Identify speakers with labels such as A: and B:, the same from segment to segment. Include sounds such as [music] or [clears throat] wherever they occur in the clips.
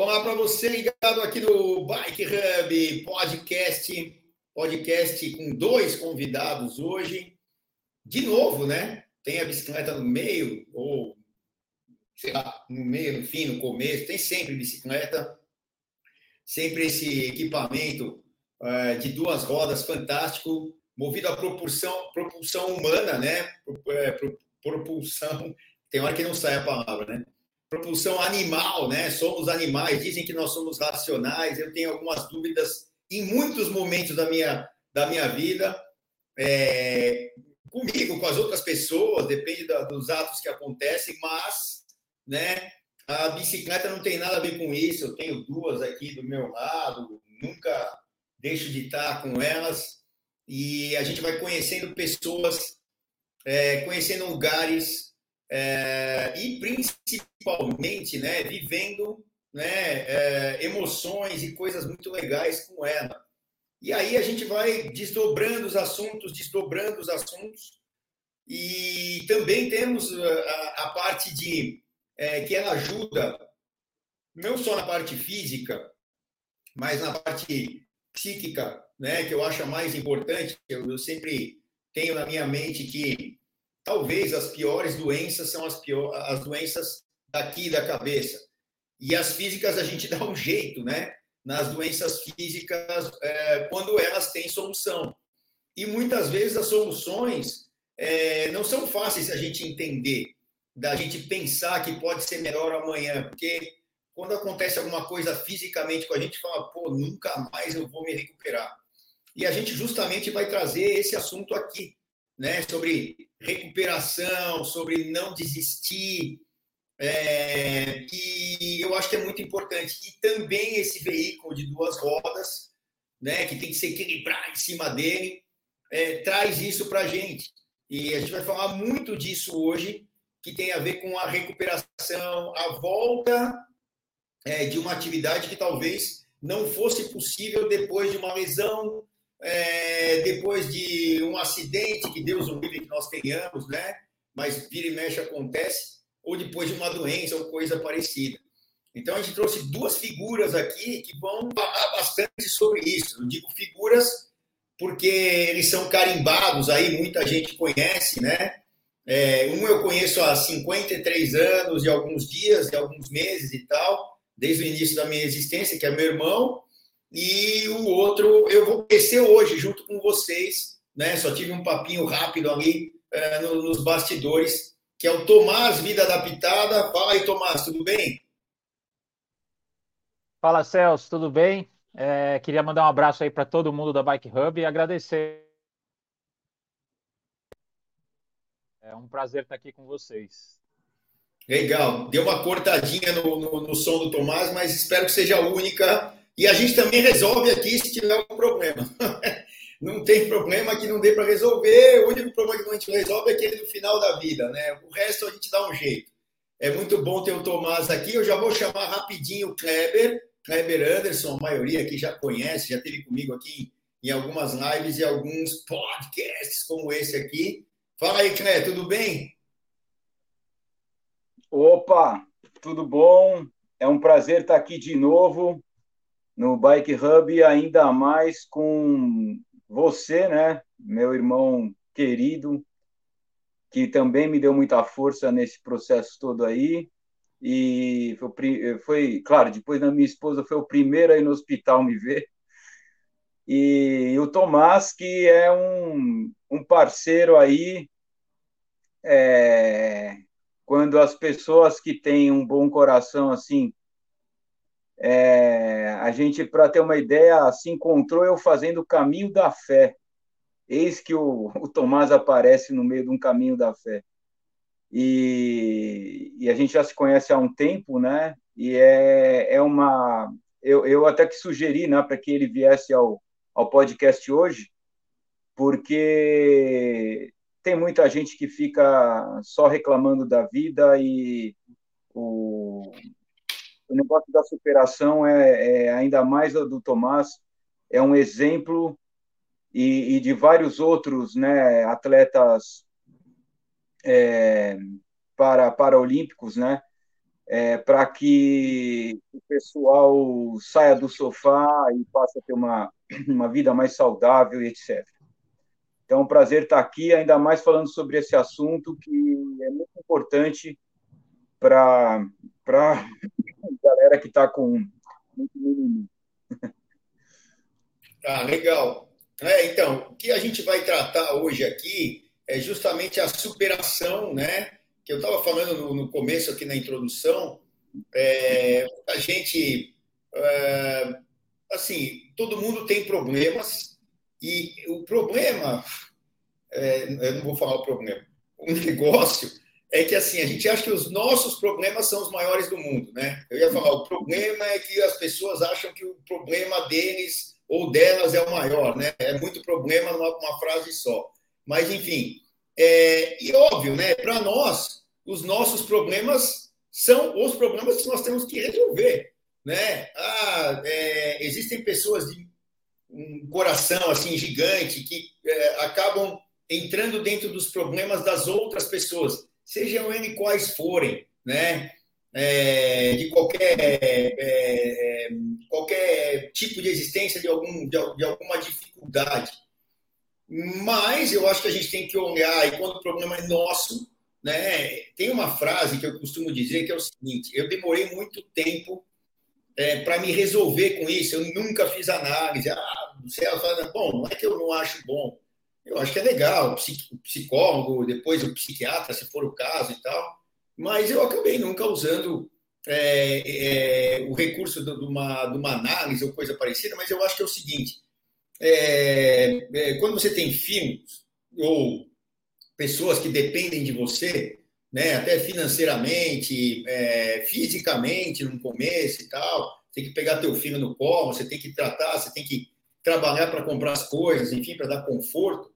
A: Olá para você ligado aqui no Bike Hub Podcast, podcast com dois convidados hoje. De novo, né? Tem a bicicleta no meio, ou sei lá, no meio, no fim, no começo, tem sempre bicicleta, sempre esse equipamento uh, de duas rodas fantástico, movido a propulsão, propulsão humana, né? É, propulsão, tem hora que não sai a palavra, né? Propulsão animal, né? Somos animais, dizem que nós somos racionais. Eu tenho algumas dúvidas em muitos momentos da minha, da minha vida, é, comigo, com as outras pessoas, depende da, dos atos que acontecem, mas, né? A bicicleta não tem nada a ver com isso. Eu tenho duas aqui do meu lado, nunca deixo de estar com elas. E a gente vai conhecendo pessoas, é, conhecendo lugares, é, e principalmente né, vivendo né, é, emoções e coisas muito legais com ela. E aí a gente vai desdobrando os assuntos, desdobrando os assuntos, e também temos a, a parte de é, que ela ajuda, não só na parte física, mas na parte psíquica, né, que eu acho a mais importante. Eu, eu sempre tenho na minha mente que talvez as piores doenças são as, pior, as doenças daqui da cabeça. E as físicas a gente [laughs] dá um jeito, né? Nas doenças físicas, é, quando elas têm solução. E muitas vezes as soluções é, não são fáceis a gente entender, da gente pensar que pode ser melhor amanhã, porque quando acontece alguma coisa fisicamente com a gente, fala, pô, nunca mais eu vou me recuperar. E a gente justamente vai trazer esse assunto aqui, né, sobre recuperação, sobre não desistir, é, e eu acho que é muito importante. E também esse veículo de duas rodas, né, que tem que se equilibrar em cima dele, é, traz isso para a gente. E a gente vai falar muito disso hoje, que tem a ver com a recuperação, a volta é, de uma atividade que talvez não fosse possível depois de uma lesão, é, depois de um acidente, que Deus o livre que nós tenhamos, né? Mas vira e mexe acontece, ou depois de uma doença ou coisa parecida. Então a gente trouxe duas figuras aqui que vão falar bastante sobre isso. Eu digo figuras porque eles são carimbados aí, muita gente conhece, né? É, um eu conheço há 53 anos e alguns dias, e alguns meses e tal, desde o início da minha existência, que é meu irmão, e o outro eu vou conhecer hoje, junto com vocês, né? Só tive um papinho rápido ali é, nos bastidores, que é o Tomás Vida Adaptada. Fala aí, Tomás, tudo bem?
B: Fala, Celso, tudo bem? É, queria mandar um abraço aí para todo mundo da Bike Hub e agradecer. É um prazer estar aqui com vocês.
A: Legal. Deu uma cortadinha no, no, no som do Tomás, mas espero que seja única e a gente também resolve aqui se tiver algum problema. [laughs] não tem problema que não dê para resolver. O único problema que a gente resolve é aquele do final da vida, né? O resto a gente dá um jeito. É muito bom ter o Tomás aqui. Eu já vou chamar rapidinho o Kleber, Kleber Anderson, a maioria aqui já conhece, já teve comigo aqui em algumas lives e alguns podcasts como esse aqui. Fala aí, Kleber, tudo bem?
C: Opa, tudo bom? É um prazer estar aqui de novo no Bike Hub, ainda mais com você, né, meu irmão querido, que também me deu muita força nesse processo todo aí. E foi, foi, claro, depois da minha esposa, foi o primeiro a ir no hospital me ver. E, e o Tomás, que é um, um parceiro aí, é, quando as pessoas que têm um bom coração, assim, é, a gente, para ter uma ideia, se encontrou eu fazendo o caminho da fé. Eis que o, o Tomás aparece no meio de um caminho da fé. E, e, a gente já se conhece há um tempo, né? E é, é uma. Eu, eu até que sugeri, né, para que ele viesse ao, ao podcast hoje, porque tem muita gente que fica só reclamando da vida e o, o negócio da superação é, é ainda mais do Tomás, é um exemplo e, e de vários outros né, atletas é, para paraolímpicos, né? é, para que o pessoal saia do sofá e passe a ter uma, uma vida mais saudável, etc. Então, é um prazer estar aqui, ainda mais falando sobre esse assunto que é muito importante para galera que está com muito mimimi.
A: Ah, legal. É, então, o que a gente vai tratar hoje aqui é justamente a superação, né? Que eu estava falando no, no, começo aqui na introdução. É, a gente, é, assim, todo mundo tem problemas e o problema, é, eu não vou falar o problema, o [laughs] negócio é que assim a gente acha que os nossos problemas são os maiores do mundo, né? Eu ia falar o problema é que as pessoas acham que o problema deles ou delas é o maior, né? É muito problema numa uma frase só. Mas enfim, é, e óbvio, né? Para nós, os nossos problemas são os problemas que nós temos que resolver, né? Ah, é, existem pessoas de um coração assim gigante que é, acabam entrando dentro dos problemas das outras pessoas sejam eles quais forem, né? É, de qualquer, é, é, qualquer tipo de existência de, algum, de, de, alguma dificuldade. Mas eu acho que a gente tem que olhar, e quando o problema é nosso, né, tem uma frase que eu costumo dizer que é o seguinte: eu demorei muito tempo é, para me resolver com isso, eu nunca fiz análise. Ah, você fala, bom, não é que eu não acho bom, eu acho que é legal, o psicólogo, depois o psiquiatra, se for o caso e tal, mas eu acabei nunca usando é, é, o recurso de uma, de uma análise ou coisa parecida, mas eu acho que é o seguinte: é, é, quando você tem filhos ou pessoas que dependem de você, né, até financeiramente, é, fisicamente no começo e tal, tem que pegar teu filho no colo, você tem que tratar, você tem que trabalhar para comprar as coisas, enfim, para dar conforto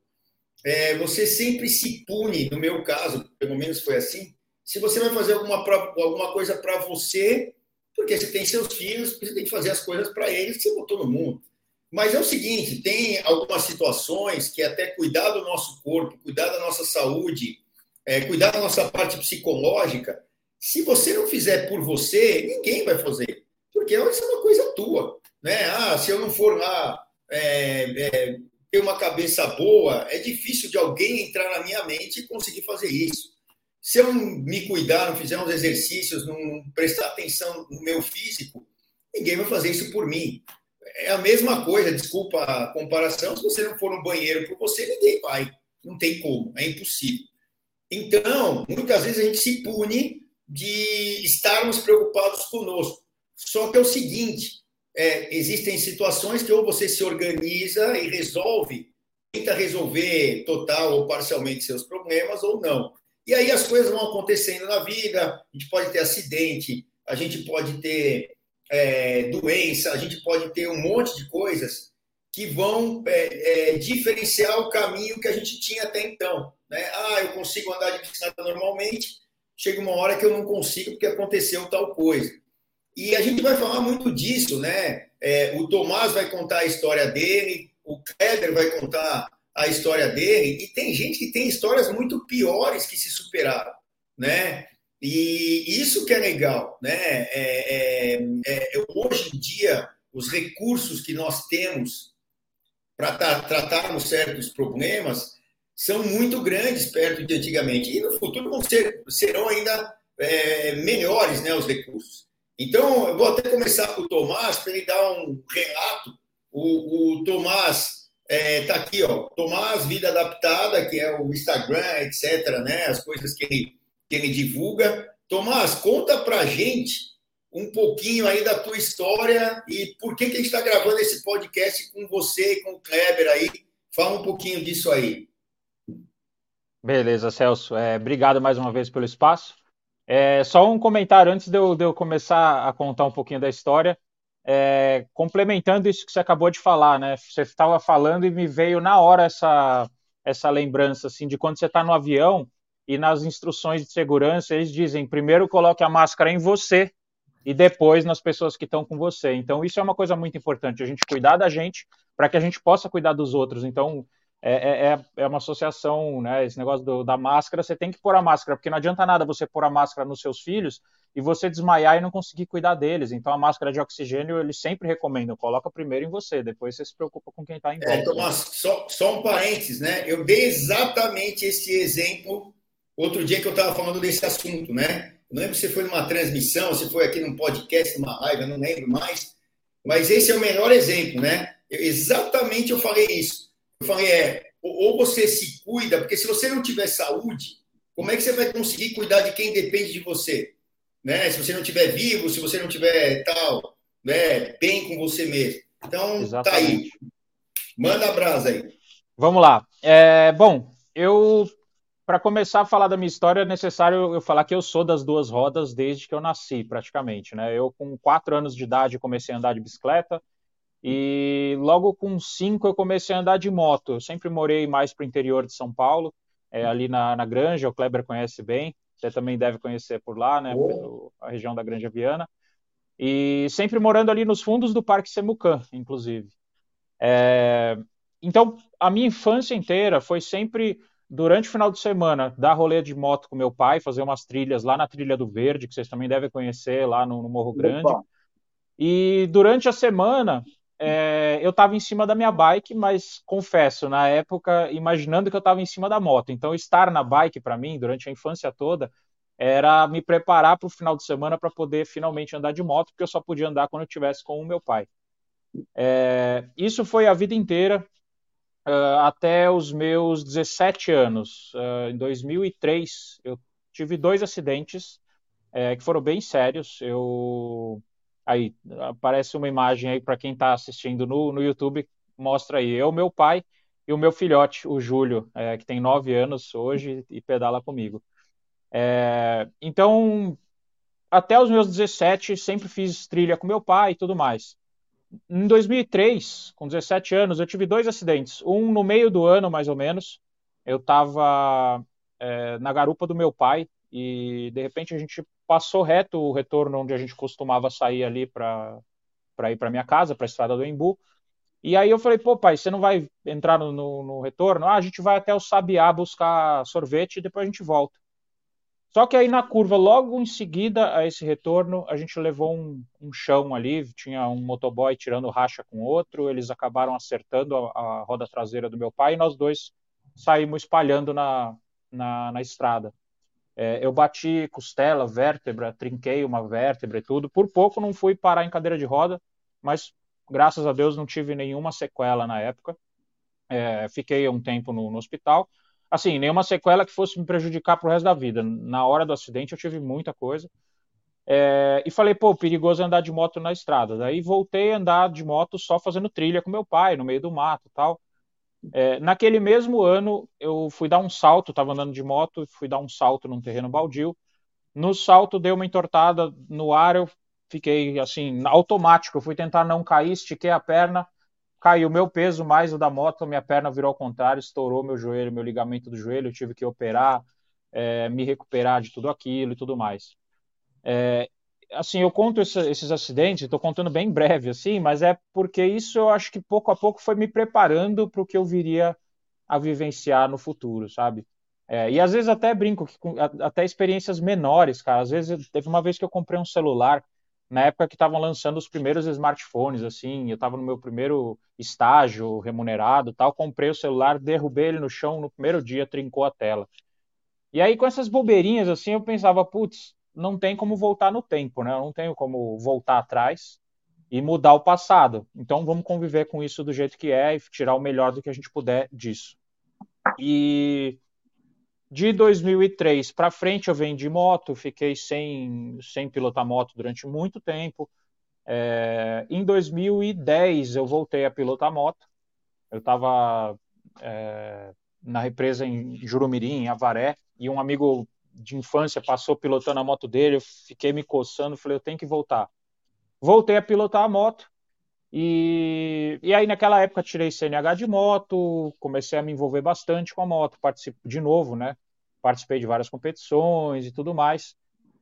A: é, você sempre se pune, no meu caso, pelo menos foi assim, se você vai fazer alguma, alguma coisa para você, porque você tem seus filhos, você tem que fazer as coisas para eles você botou no mundo. Mas é o seguinte, tem algumas situações que até cuidar do nosso corpo, cuidar da nossa saúde, é, cuidar da nossa parte psicológica, se você não fizer por você, ninguém vai fazer. Porque isso é uma coisa tua. Né? Ah, se eu não for lá é, é, ter uma cabeça boa, é difícil de alguém entrar na minha mente e conseguir fazer isso. Se eu não me cuidar, não fizer uns exercícios, não prestar atenção no meu físico, ninguém vai fazer isso por mim. É a mesma coisa, desculpa a comparação, se você não for no banheiro por você, ninguém vai. Não tem como, é impossível. Então, muitas vezes a gente se pune de estarmos preocupados conosco. Só que é o seguinte, é, existem situações que ou você se organiza e resolve, tenta resolver total ou parcialmente seus problemas ou não. E aí as coisas vão acontecendo na vida, a gente pode ter acidente, a gente pode ter é, doença, a gente pode ter um monte de coisas que vão é, é, diferenciar o caminho que a gente tinha até então. Né? Ah, eu consigo andar de bicicleta normalmente, chega uma hora que eu não consigo porque aconteceu tal coisa. E a gente vai falar muito disso, né? É, o Tomás vai contar a história dele, o Kleber vai contar a história dele, e tem gente que tem histórias muito piores que se superaram, né? E isso que é legal, né? É, é, é hoje em dia, os recursos que nós temos para tratarmos certos problemas são muito grandes perto de antigamente. E no futuro vão ser, serão ainda é, melhores né, os recursos. Então, eu vou até começar com o Tomás, para ele dar um relato. O, o Tomás está é, tá aqui, ó, Tomás Vida Adaptada, que é o Instagram, etc., né, as coisas que ele, que ele divulga. Tomás, conta para a gente um pouquinho aí da tua história e por que, que a gente está gravando esse podcast com você e com o Kleber aí. Fala um pouquinho disso aí.
B: Beleza, Celso. É, obrigado mais uma vez pelo espaço. É, só um comentário antes de eu, de eu, começar a contar um pouquinho da história, é, complementando isso que você acabou de falar, né? Você estava falando e me veio na hora essa, essa lembrança assim de quando você está no avião e nas instruções de segurança eles dizem primeiro coloque a máscara em você e depois nas pessoas que estão com você. Então isso é uma coisa muito importante, a gente cuidar da gente para que a gente possa cuidar dos outros. Então é, é, é, é uma associação, né? Esse negócio do, da máscara, você tem que pôr a máscara, porque não adianta nada você pôr a máscara nos seus filhos e você desmaiar e não conseguir cuidar deles. Então a máscara de oxigênio eles sempre recomendam, coloca primeiro em você, depois você se preocupa com quem está em volta.
A: É, Tomás, só, só um parênteses, né? Eu dei exatamente esse exemplo outro dia que eu estava falando desse assunto, né? Não lembro se foi numa transmissão, se foi aqui num podcast, numa live, eu não lembro mais. Mas esse é o melhor exemplo, né? Eu, exatamente eu falei isso. Eu falei, é, ou você se cuida, porque se você não tiver saúde, como é que você vai conseguir cuidar de quem depende de você? Né? Se você não estiver vivo, se você não tiver tal, né, bem com você mesmo. Então, Exatamente. tá aí. Manda a brasa aí.
B: Vamos lá. É, bom, eu para começar a falar da minha história, é necessário eu falar que eu sou das duas rodas desde que eu nasci, praticamente. Né? Eu, com quatro anos de idade, comecei a andar de bicicleta e logo com cinco eu comecei a andar de moto. Eu sempre morei mais para o interior de São Paulo, é, ali na, na Granja, o Kleber conhece bem, você também deve conhecer por lá, né? a região da Granja Viana. E sempre morando ali nos fundos do Parque Semucan, inclusive. É, então, a minha infância inteira foi sempre durante o final de semana, dar rolê de moto com meu pai, fazer umas trilhas lá na Trilha do Verde, que vocês também devem conhecer, lá no, no Morro Grande. Opa. E durante a semana, é, eu estava em cima da minha bike, mas confesso, na época, imaginando que eu estava em cima da moto. Então, estar na bike, para mim, durante a infância toda, era me preparar para o final de semana para poder finalmente andar de moto, porque eu só podia andar quando eu estivesse com o meu pai. É, isso foi a vida inteira uh, até os meus 17 anos. Uh, em 2003, eu tive dois acidentes uh, que foram bem sérios. Eu aí aparece uma imagem aí para quem está assistindo no, no YouTube, mostra aí eu, meu pai e o meu filhote, o Júlio, é, que tem nove anos hoje e pedala comigo. É, então, até os meus 17, sempre fiz trilha com meu pai e tudo mais. Em 2003, com 17 anos, eu tive dois acidentes. Um no meio do ano, mais ou menos. Eu estava é, na garupa do meu pai e, de repente, a gente passou reto o retorno onde a gente costumava sair ali para ir para minha casa, para a estrada do Embu. E aí eu falei, pô, pai, você não vai entrar no, no, no, retorno? Ah, a gente vai até o Sabiá buscar sorvete e depois a gente volta. Só que aí na curva, logo em seguida a esse retorno, a gente levou um, um chão ali, tinha um motoboy tirando racha com outro, eles acabaram acertando a, a roda traseira do meu pai e nós dois saímos espalhando na, na, na estrada. É, eu bati costela, vértebra, trinquei uma vértebra e tudo. Por pouco não fui parar em cadeira de roda, mas graças a Deus não tive nenhuma sequela na época. É, fiquei um tempo no, no hospital assim, nenhuma sequela que fosse me prejudicar pro resto da vida. Na hora do acidente eu tive muita coisa. É, e falei, pô, perigoso andar de moto na estrada. Daí voltei a andar de moto só fazendo trilha com meu pai, no meio do mato tal. É, naquele mesmo ano, eu fui dar um salto, estava andando de moto, fui dar um salto num terreno baldio. No salto, deu uma entortada no ar, eu fiquei assim, automático. Eu fui tentar não cair, estiquei a perna, caiu meu peso mais o da moto, minha perna virou ao contrário, estourou meu joelho, meu ligamento do joelho, eu tive que operar, é, me recuperar de tudo aquilo e tudo mais. É, assim, eu conto esse, esses acidentes, estou contando bem breve, assim, mas é porque isso eu acho que pouco a pouco foi me preparando para o que eu viria a vivenciar no futuro, sabe? É, e às vezes até brinco, que, até experiências menores, cara. Às vezes, teve uma vez que eu comprei um celular na época que estavam lançando os primeiros smartphones, assim, eu estava no meu primeiro estágio remunerado, tal, comprei o celular, derrubei ele no chão no primeiro dia, trincou a tela. E aí com essas bobeirinhas assim, eu pensava, putz, não tem como voltar no tempo, né? Eu não tenho como voltar atrás e mudar o passado. Então vamos conviver com isso do jeito que é e tirar o melhor do que a gente puder disso. E de 2003 para frente eu vendi moto, fiquei sem, sem pilotar moto durante muito tempo. É, em 2010 eu voltei a pilotar moto. Eu estava é, na represa em Jurumirim, em Avaré, e um amigo de infância passou pilotando a moto dele. Eu fiquei me coçando, falei, eu tenho que voltar. Voltei a pilotar a moto. E, e aí, naquela época, tirei CNH de moto, comecei a me envolver bastante com a moto, participo de novo, né? Participei de várias competições e tudo mais.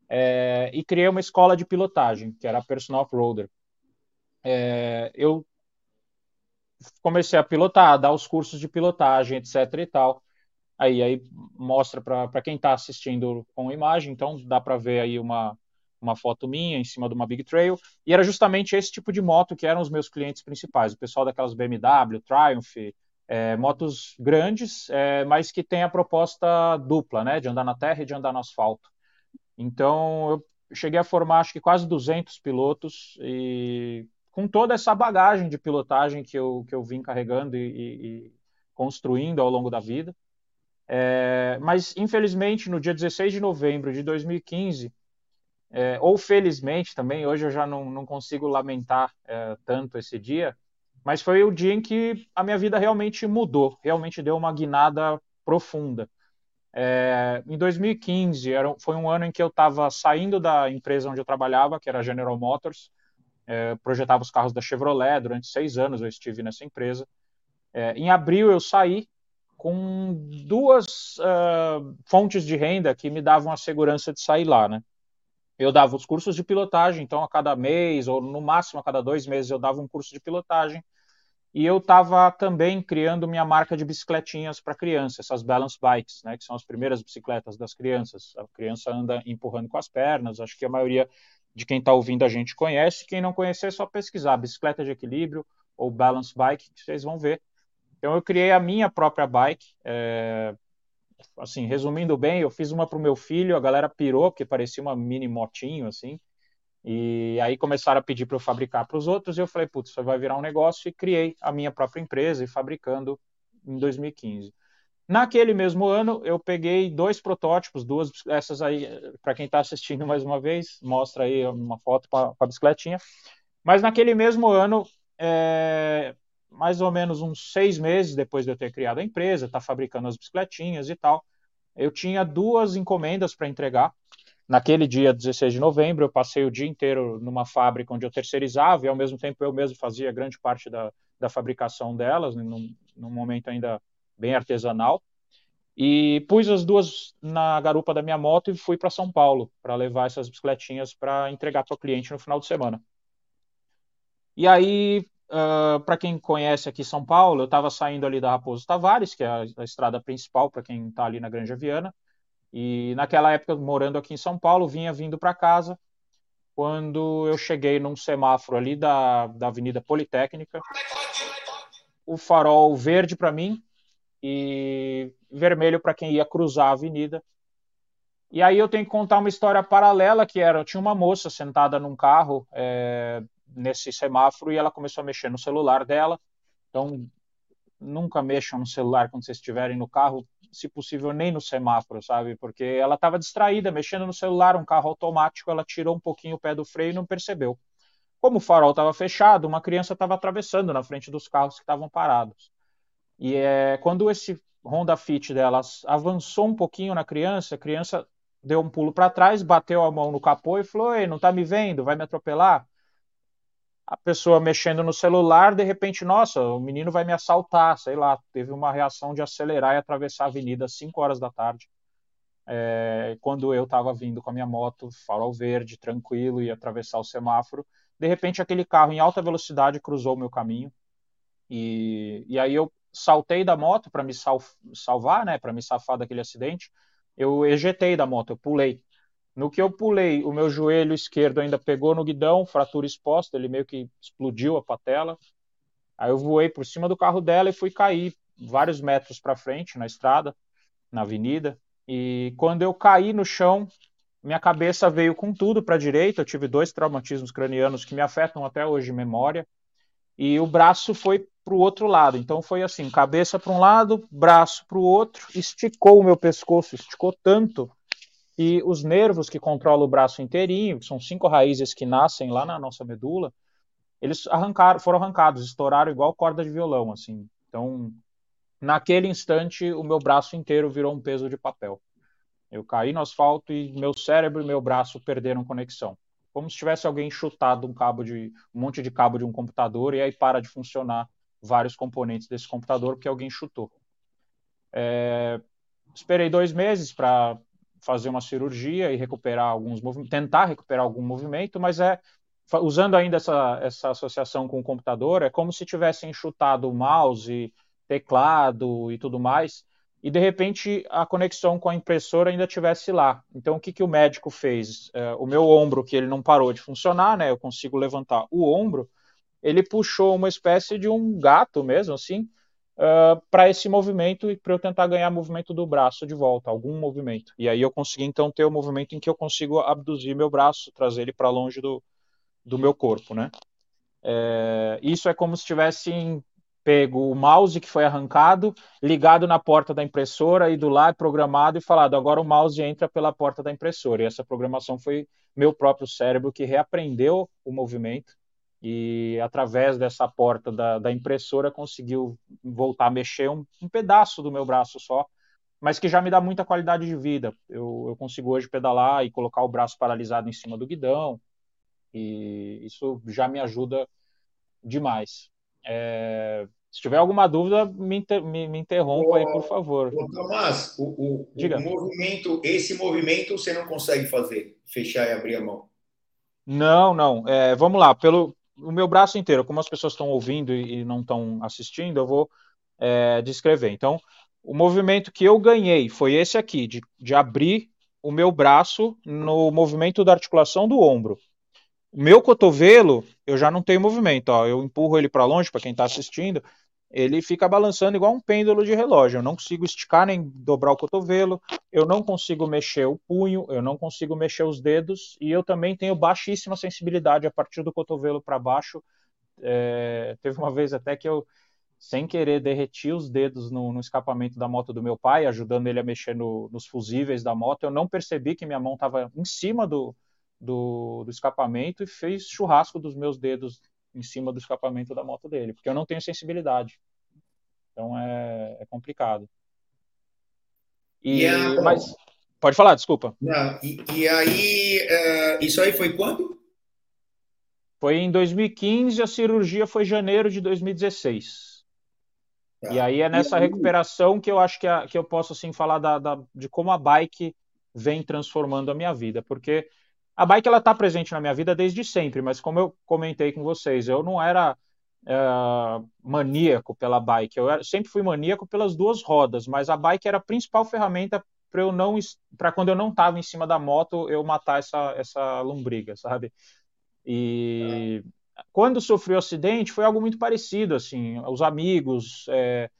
B: É, e criei uma escola de pilotagem, que era a Personal Off-Roader. É, eu comecei a pilotar, a dar os cursos de pilotagem, etc e tal. Aí, aí mostra para quem está assistindo com imagem, então dá para ver aí uma, uma foto minha em cima de uma Big Trail, e era justamente esse tipo de moto que eram os meus clientes principais, o pessoal daquelas BMW, Triumph, é, motos grandes, é, mas que tem a proposta dupla, né, de andar na terra e de andar no asfalto. Então, eu cheguei a formar acho que quase 200 pilotos e com toda essa bagagem de pilotagem que eu, que eu vim carregando e, e, e construindo ao longo da vida. É, mas, infelizmente, no dia 16 de novembro de 2015, é, ou felizmente também, hoje eu já não, não consigo lamentar é, tanto esse dia, mas foi o dia em que a minha vida realmente mudou, realmente deu uma guinada profunda. É, em 2015, era, foi um ano em que eu estava saindo da empresa onde eu trabalhava, que era a General Motors, é, projetava os carros da Chevrolet, durante seis anos eu estive nessa empresa. É, em abril eu saí com duas uh, fontes de renda que me davam a segurança de sair lá, né? Eu dava os cursos de pilotagem, então a cada mês, ou no máximo a cada dois meses, eu dava um curso de pilotagem e eu estava também criando minha marca de bicicletinhas para criança, essas balance bikes, né, que são as primeiras bicicletas das crianças. A criança anda empurrando com as pernas, acho que a maioria de quem está ouvindo a gente conhece. Quem não conhecer, é só pesquisar bicicleta de equilíbrio ou balance bike, que vocês vão ver. Então eu criei a minha própria bike. É... Assim, resumindo bem, eu fiz uma para o meu filho, a galera pirou, porque parecia uma mini motinho, assim. E aí começaram a pedir para eu fabricar para os outros, e eu falei, putz, isso vai virar um negócio, e criei a minha própria empresa, e fabricando em 2015. Naquele mesmo ano, eu peguei dois protótipos, duas, essas aí, para quem está assistindo mais uma vez, mostra aí uma foto com a bicicletinha. Mas naquele mesmo ano, é, mais ou menos uns seis meses depois de eu ter criado a empresa, tá fabricando as bicicletinhas e tal, eu tinha duas encomendas para entregar Naquele dia 16 de novembro, eu passei o dia inteiro numa fábrica onde eu terceirizava e, ao mesmo tempo, eu mesmo fazia grande parte da, da fabricação delas, num, num momento ainda bem artesanal. E pus as duas na garupa da minha moto e fui para São Paulo para levar essas bicicletinhas para entregar para o cliente no final de semana. E aí, uh, para quem conhece aqui São Paulo, eu estava saindo ali da Raposo Tavares, que é a, a estrada principal para quem está ali na Granja Viana, e naquela época, morando aqui em São Paulo, vinha vindo para casa. Quando eu cheguei num semáforo ali da, da Avenida Politécnica, o farol verde para mim e vermelho para quem ia cruzar a avenida. E aí eu tenho que contar uma história paralela que era, tinha uma moça sentada num carro é, nesse semáforo e ela começou a mexer no celular dela. Então, nunca mexam no celular quando vocês estiverem no carro, se possível, nem no semáforo, sabe? Porque ela estava distraída, mexendo no celular, um carro automático, ela tirou um pouquinho o pé do freio e não percebeu. Como o farol estava fechado, uma criança estava atravessando na frente dos carros que estavam parados. E é, quando esse Honda Fit delas avançou um pouquinho na criança, a criança deu um pulo para trás, bateu a mão no capô e falou: Ei, não está me vendo? Vai me atropelar? A pessoa mexendo no celular, de repente, nossa, o menino vai me assaltar, sei lá, teve uma reação de acelerar e atravessar a avenida às 5 horas da tarde. É, quando eu estava vindo com a minha moto, farol verde, tranquilo, e atravessar o semáforo, de repente aquele carro em alta velocidade cruzou o meu caminho, e, e aí eu saltei da moto para me sal, salvar, né, para me safar daquele acidente, eu ejetei da moto, eu pulei. No que eu pulei, o meu joelho esquerdo ainda pegou no guidão, fratura exposta, ele meio que explodiu a patela. Aí eu voei por cima do carro dela e fui cair vários metros para frente na estrada, na avenida. E quando eu caí no chão, minha cabeça veio com tudo para a direita. Eu tive dois traumatismos cranianos que me afetam até hoje memória. E o braço foi para o outro lado. Então foi assim: cabeça para um lado, braço para o outro, esticou o meu pescoço, esticou tanto e os nervos que controlam o braço inteirinho, que são cinco raízes que nascem lá na nossa medula, eles arrancaram, foram arrancados, estouraram igual corda de violão, assim. Então, naquele instante, o meu braço inteiro virou um peso de papel. Eu caí no asfalto e meu cérebro e meu braço perderam conexão. Como se tivesse alguém chutado um cabo de um monte de cabo de um computador e aí para de funcionar vários componentes desse computador porque alguém chutou. É, esperei dois meses para fazer uma cirurgia e recuperar alguns movimentos, tentar recuperar algum movimento, mas é usando ainda essa, essa associação com o computador, é como se tivessem chutado mouse, teclado e tudo mais, e de repente a conexão com a impressora ainda tivesse lá. Então o que, que o médico fez? É, o meu ombro, que ele não parou de funcionar, né? Eu consigo levantar o ombro, ele puxou uma espécie de um gato mesmo, assim, uh, para esse movimento e para eu tentar ganhar movimento do braço de volta, algum movimento. E aí eu consegui então ter o movimento em que eu consigo abduzir meu braço, trazer ele para longe do, do meu corpo, né? É, isso é como se tivessem pego o mouse que foi arrancado, ligado na porta da impressora, ido lá, programado e falado, agora o mouse entra pela porta da impressora. E essa programação foi meu próprio cérebro que reaprendeu o movimento e através dessa porta da, da impressora conseguiu voltar a mexer um, um, pedaço do meu braço só, mas que já me dá muita qualidade de vida. Eu, eu consigo hoje pedalar e colocar o braço paralisado em cima do guidão, e isso já me ajuda demais. É, se tiver alguma dúvida, me, inter, me, me interrompa aí, por favor.
A: Ô, Tomás, o, o, o, movimento, esse movimento você não consegue fazer, fechar e abrir a mão.
B: Não, não. É, vamos lá, pelo o meu braço inteiro, como as pessoas estão ouvindo e, não estão assistindo, eu vou é, descrever. Então, o movimento que eu ganhei foi esse aqui, de, de abrir o meu braço no movimento da articulação do ombro. Meu cotovelo, eu já não tenho movimento, ó, eu empurro ele para longe, para quem está assistindo, ele fica balançando igual um pêndulo de relógio. Eu não consigo esticar nem dobrar o cotovelo, eu não consigo mexer o punho, eu não consigo mexer os dedos e eu também tenho baixíssima sensibilidade a partir do cotovelo para baixo. É, teve uma vez até que eu, sem querer, derreti os dedos no, no escapamento da moto do meu pai, ajudando ele a mexer no, nos fusíveis da moto. Eu não percebi que minha mão estava em cima do, do, do escapamento e fez churrasco dos meus dedos em cima do escapamento da moto dele, porque eu não tenho sensibilidade. Então é, é complicado. E, e mas pode falar, desculpa.
A: Não, e, e aí, uh, isso aí foi quando?
B: Foi em 2015, a cirurgia foi janeiro de 2016. Tá. E aí é nessa aí... recuperação que eu acho que, a, que eu posso assim falar da, da, de como a bike vem transformando a minha vida, porque a bike ela está presente na minha vida desde sempre, mas como eu comentei com vocês, eu não era uh, maníaco pela bike, eu era, sempre fui maníaco pelas duas rodas, mas a bike era a principal ferramenta para eu não para quando eu não estava em cima da moto eu matar essa essa lombriga, sabe? E é. quando sofri o acidente foi algo muito parecido, assim, os amigos é,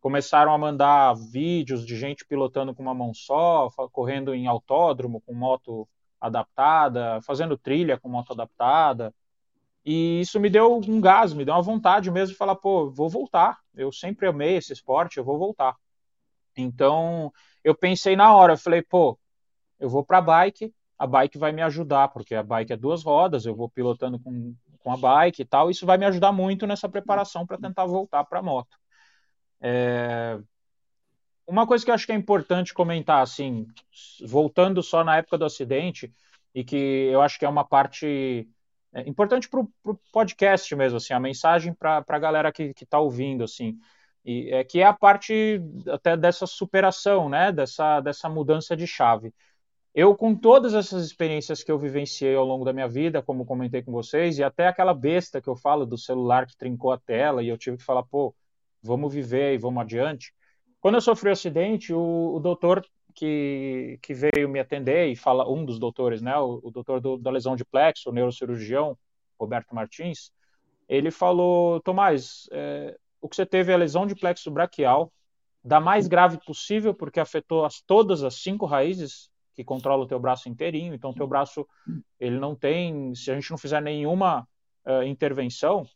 B: começaram a mandar vídeos de gente pilotando com uma mão só, correndo em autódromo com moto adaptada, fazendo trilha com moto adaptada. E isso me deu um gás, me deu uma vontade mesmo de falar, pô, vou voltar. Eu sempre amei esse esporte, eu vou voltar. Então, eu pensei na hora, eu falei, pô, eu vou para a bike, a bike vai me ajudar, porque a bike é duas rodas, eu vou pilotando com, com a bike e tal, isso vai me ajudar muito nessa preparação para tentar voltar para a moto. É, uma coisa que eu acho que é importante comentar, assim, voltando só na época do acidente, e que eu acho que é uma parte é, importante para o podcast mesmo, assim, a mensagem para a galera que está ouvindo, assim, e é que é a parte até dessa superação, né, dessa, dessa mudança de chave. Eu, com todas essas experiências que eu vivenciei ao longo da minha vida, como comentei com vocês, e até aquela besta que eu falo do celular que trincou a tela e eu tive que falar, pô, vamos viver e vamos adiante, quando eu sofri o acidente, o, o doutor que, que, veio me atender e fala um dos doutores, né, o, o doutor do, da lesão de plexo, o neurocirurgião Roberto Martins, ele falou, Tomás, é, o que você teve é a lesão de plexo braquial, da mais grave possível, porque afetou as, todas as cinco raízes que controlam o teu braço inteirinho, então teu braço, ele não tem, se a gente não fizer nenhuma uh, intervenção,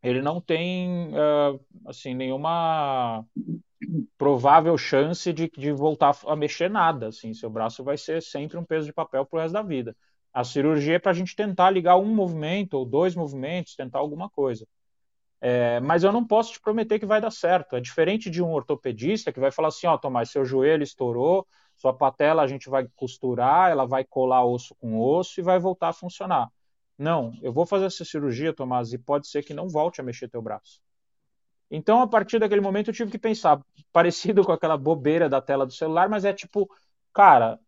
B: ele não tem, uh, assim, nenhuma provável chance de, de voltar a mexer nada. Assim, seu braço vai ser sempre um peso de papel pro resto da vida. A cirurgia é para a gente tentar ligar um movimento ou dois movimentos, tentar alguma coisa. É, mas eu não posso te prometer que vai dar certo. É diferente de um ortopedista que vai falar assim: ó, Tomás, seu joelho estourou, sua patela a gente vai costurar, ela vai colar osso com osso e vai voltar a funcionar. Não, eu vou fazer essa cirurgia, Tomás, e pode ser que não volte a mexer teu braço. Então, a partir daquele momento, eu tive que pensar, [laughs] parecido com aquela bobeira da tela do celular, mas é tipo, cara,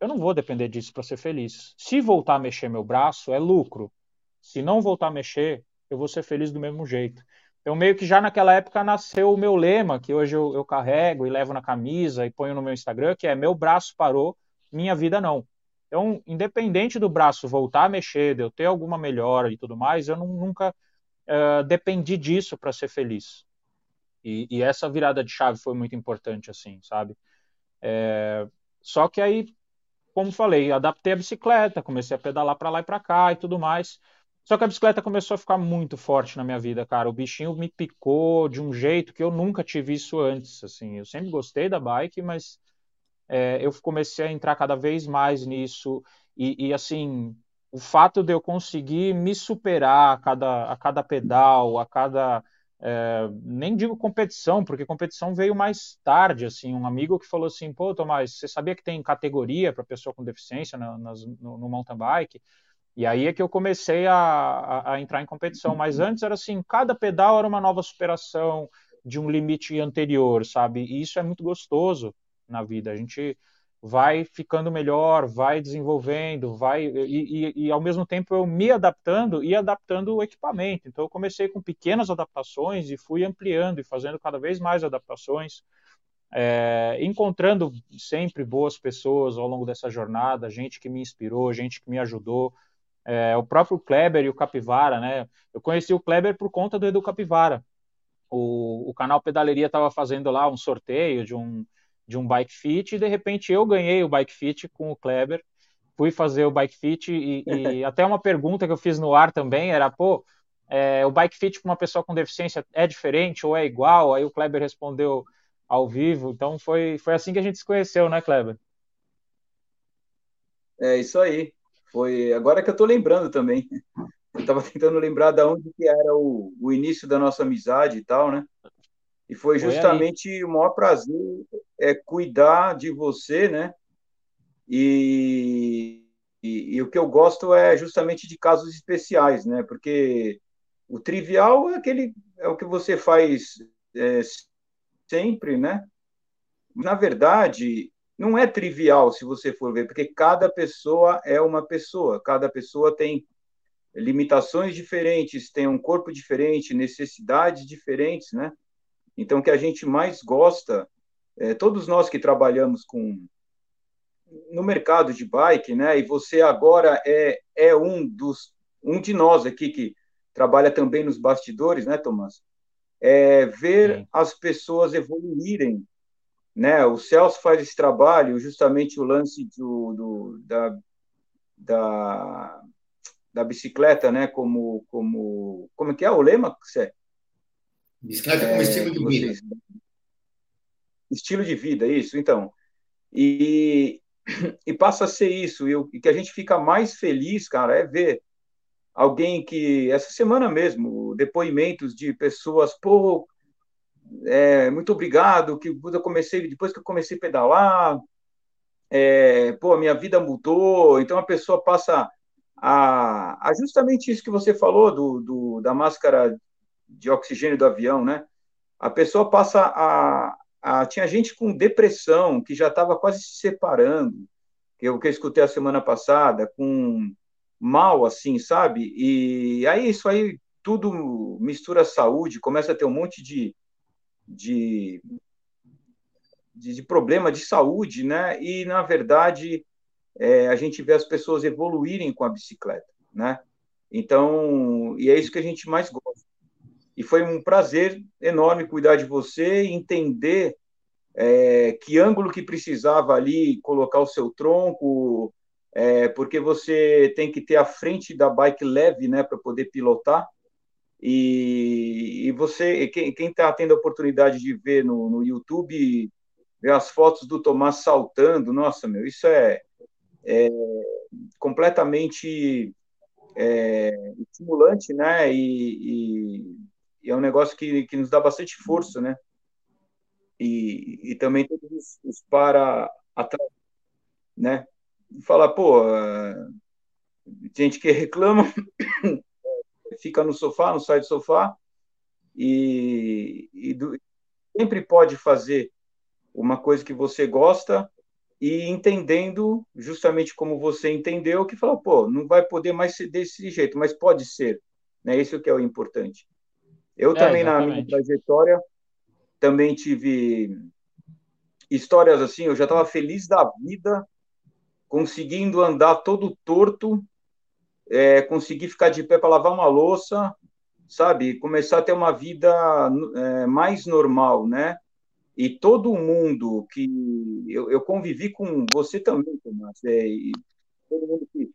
B: eu não vou depender disso para ser feliz. Se voltar a mexer meu braço, é lucro. Se não voltar a mexer, eu vou ser feliz do mesmo jeito. Então, meio que já naquela época nasceu o meu lema, que hoje eu, eu carrego e levo na camisa e ponho no meu Instagram, que é meu braço parou, minha vida não. Então, independente do braço voltar a mexer, de eu ter alguma melhora e tudo mais, eu não, nunca uh, dependi disso para ser feliz. E, e, essa virada de chave foi muito importante, assim, sabe? É, só que aí, como falei, adaptei a bicicleta, comecei a pedalar para lá e para cá e tudo mais. Só que a bicicleta começou a ficar muito forte na minha vida, cara. O bichinho me picou de um jeito que eu nunca tive isso antes, assim. Eu sempre gostei da bike, mas é, eu comecei a entrar cada vez mais nisso. E, e, assim, o fato de eu conseguir me superar a cada, a cada pedal, a cada. É, nem digo competição, porque competição veio mais tarde, assim, um amigo que falou assim, pô, Tomás, você sabia que tem categoria para pessoa com deficiência no, no, no mountain bike? E aí é que eu comecei a, a, a, entrar em competição. Mas antes era assim, cada pedal era uma nova superação de um limite anterior, sabe? E isso é muito gostoso na vida. A gente vai ficando melhor, vai desenvolvendo, vai e, e, e, ao mesmo tempo eu me adaptando e adaptando o equipamento. Então eu comecei com pequenas adaptações e fui ampliando e fazendo cada vez mais adaptações, é, encontrando sempre boas pessoas ao longo dessa jornada, gente que me inspirou, gente que me ajudou é, o próprio Kleber e o Capivara, né? Eu conheci o Kleber por conta do Edu Capivara. O, o canal Pedaleria estava fazendo lá um sorteio de um, de um bike fit e de repente eu ganhei o bike fit com o Kleber. Fui fazer o bike fit e, e [laughs] até uma pergunta que eu fiz no ar também era, pô, é, o bike fit para uma pessoa com deficiência é diferente ou é igual? Aí o Kleber respondeu ao vivo. Então foi, foi assim que a gente se conheceu, né, Kleber?
C: É isso aí. Foi agora que eu estou lembrando também. [laughs] Eu estava tentando lembrar de onde que era o, o início da nossa amizade e tal, né? E foi justamente foi o maior prazer é cuidar de você, né? E, e, e, o que eu gosto é justamente de casos especiais, né? Porque o trivial é aquele é o que você faz é, sempre, né? Na verdade, não é trivial se você for ver, porque cada pessoa é uma pessoa, cada pessoa tem limitações diferentes, tem um corpo diferente, necessidades diferentes, né? Então, o que a gente mais gosta, é, todos nós que trabalhamos com no mercado de bike, né? E você agora é é um dos um de nós aqui que trabalha também nos bastidores, né, Tomás? É ver Sim. as pessoas evoluírem né? O Celso faz esse trabalho, justamente o lance do, do da, da, da, bicicleta, né? Como, como, como é que é o lema, Cé?
A: Bicicleta como é, estilo de vida.
C: Estilo de vida, isso. Então, e, [clears throat] e passa a ser isso. E o que a gente fica mais feliz, cara, é ver alguém que essa semana mesmo depoimentos de pessoas, pô, é, muito obrigado, que eu comecei, depois que eu comecei a pedalar, é, pô, a minha vida mudou, então a pessoa passa a, a justamente isso que você falou do, do, da máscara de oxigênio do avião, né? A pessoa passa a, a tinha gente com depressão que já estava quase se separando, que eu que eu escutei a semana passada, com mal assim, sabe? E aí isso aí tudo mistura saúde, começa a ter um monte de de, de, de problema de saúde, né? E, na verdade, é, a gente vê as pessoas evoluírem com a bicicleta, né? Então, e é isso que a gente mais gosta. E foi um prazer enorme cuidar de você, entender é, que ângulo que precisava ali colocar o seu tronco, é, porque você tem que ter a frente da bike leve, né, para poder pilotar. E, e você, quem está tendo a oportunidade de ver no, no YouTube, ver as fotos do Tomás saltando, nossa, meu, isso é, é completamente é, estimulante, né? E, e, e, é um negócio que, que nos dá bastante força, né? E, e também todos os, os para atrás, né? Falar, pô, gente que reclama [coughs] fica no sofá, não sai do sofá, e, e do, sempre pode fazer uma coisa que você gosta e entendendo justamente como você entendeu, que fala, pô, não vai poder mais ser desse jeito, mas pode ser, né? Isso que é o importante. Eu é, também, exatamente. na minha trajetória, também tive histórias assim, eu já estava feliz da vida, conseguindo andar todo torto, é, conseguir ficar de pé para lavar uma louça, sabe? Começar a ter uma vida é, mais normal, né? E todo mundo que eu, eu convivi com você também, Tomás, é, e todo mundo que,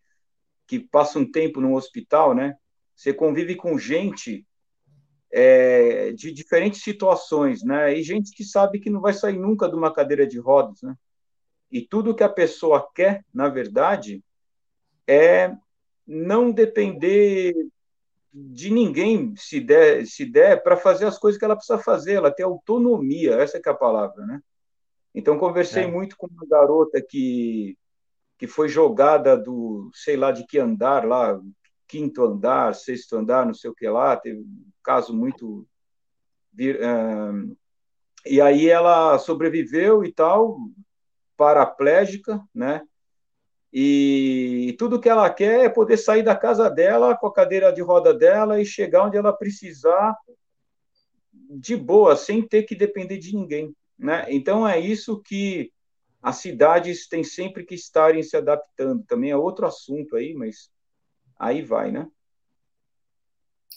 C: que passa um tempo no hospital, né? Você convive com gente é, de diferentes situações, né? E gente que sabe que não vai sair nunca de uma cadeira de rodas, né? E tudo que a pessoa quer, na verdade, é não depender de ninguém se der, se der para fazer as coisas que ela precisa fazer, ela tem autonomia, essa é a palavra, né? Então conversei é. muito com uma garota que que foi jogada do, sei lá de que andar lá, quinto andar, sexto andar, não sei o que lá, teve um caso muito e aí ela sobreviveu e tal, paraplégica, né? E tudo que ela quer é poder sair da casa dela com a cadeira de roda dela e chegar onde ela precisar de boa, sem ter que depender de ninguém. Né? Então é isso que as cidades têm sempre que estarem se adaptando. Também é outro assunto aí, mas aí vai, né?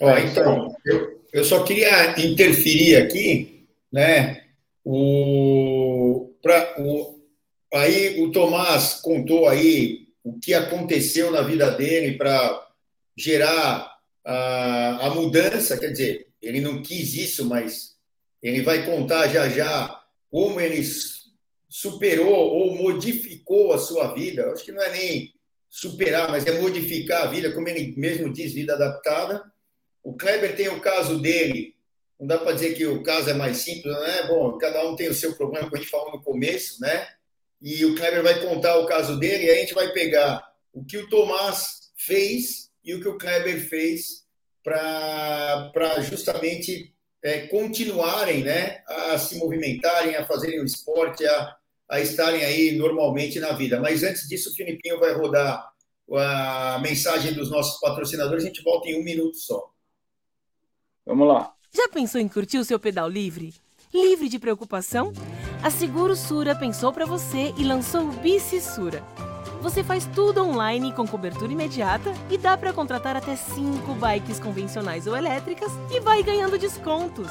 A: Ó, então, eu, eu só queria interferir aqui, né? O, pra, o, Aí o Tomás contou aí o que aconteceu na vida dele para gerar a, a mudança, quer dizer, ele não quis isso, mas ele vai contar já já como ele superou ou modificou a sua vida. Acho que não é nem superar, mas é modificar a vida, como ele mesmo diz, vida adaptada. O Kleber tem o caso dele. Não dá para dizer que o caso é mais simples, não é? Bom, cada um tem o seu problema, como a gente falou no começo, né? e o Kleber vai contar o caso dele, e a gente vai pegar o que o Tomás fez e o que o Kleber fez para justamente é, continuarem né, a se movimentarem, a fazerem o esporte, a, a estarem aí normalmente na vida. Mas antes disso, o Filipinho vai rodar a mensagem dos nossos patrocinadores, a gente volta em um minuto só.
C: Vamos lá.
D: Já pensou em curtir o seu pedal livre? Livre de preocupação? A Seguro Sura pensou para você e lançou o Bici Sura. Você faz tudo online com cobertura imediata e dá para contratar até 5 bikes convencionais ou elétricas e vai ganhando descontos.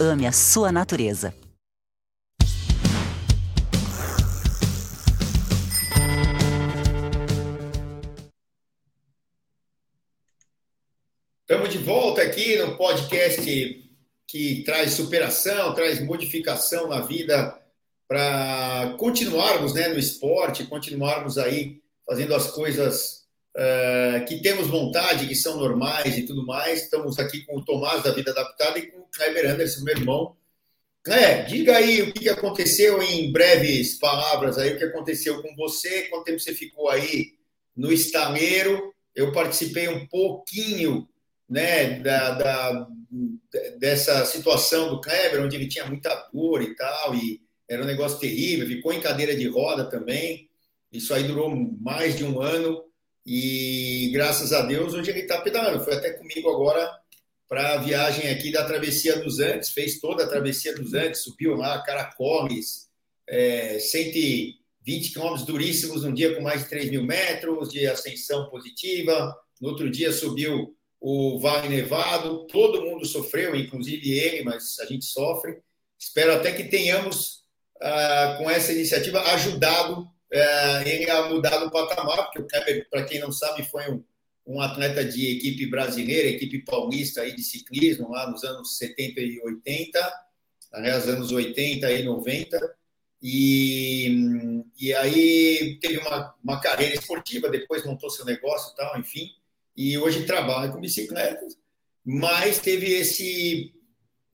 E: Ame a sua natureza.
A: Estamos de volta aqui no podcast que traz superação, traz modificação na vida para continuarmos né, no esporte, continuarmos aí fazendo as coisas uh, que temos vontade, que são normais e tudo mais. Estamos aqui com o Tomás da Vida Adaptada e com o Kleber Anderson, meu irmão. Clé, diga aí o que aconteceu em breves palavras aí, o que aconteceu com você, quanto tempo você ficou aí no estaleiro. Eu participei um pouquinho né, da, da, dessa situação do Kleber, onde ele tinha muita dor e tal, e era um negócio terrível, ficou em cadeira de roda também. Isso aí durou mais de um ano. E graças a Deus, hoje ele está pedalando. Foi até comigo agora para a viagem aqui da Travessia dos Andes, fez toda a Travessia dos Andes, subiu lá, Caracoles, é, 120 quilômetros duríssimos, num dia com mais de 3 mil metros de ascensão positiva, no outro dia subiu o Vale Nevado, todo mundo sofreu, inclusive ele, mas a gente sofre. Espero até que tenhamos, ah, com essa iniciativa, ajudado ah, ele a mudar o patamar, porque o Kleber, para quem não sabe, foi um, um atleta de equipe brasileira, equipe paulista aí de ciclismo, lá nos anos 70 e 80, aliás, anos 80 e 90, e, e aí teve uma, uma carreira esportiva, depois montou seu negócio e tal, enfim, e hoje trabalha com bicicletas, mas teve esse,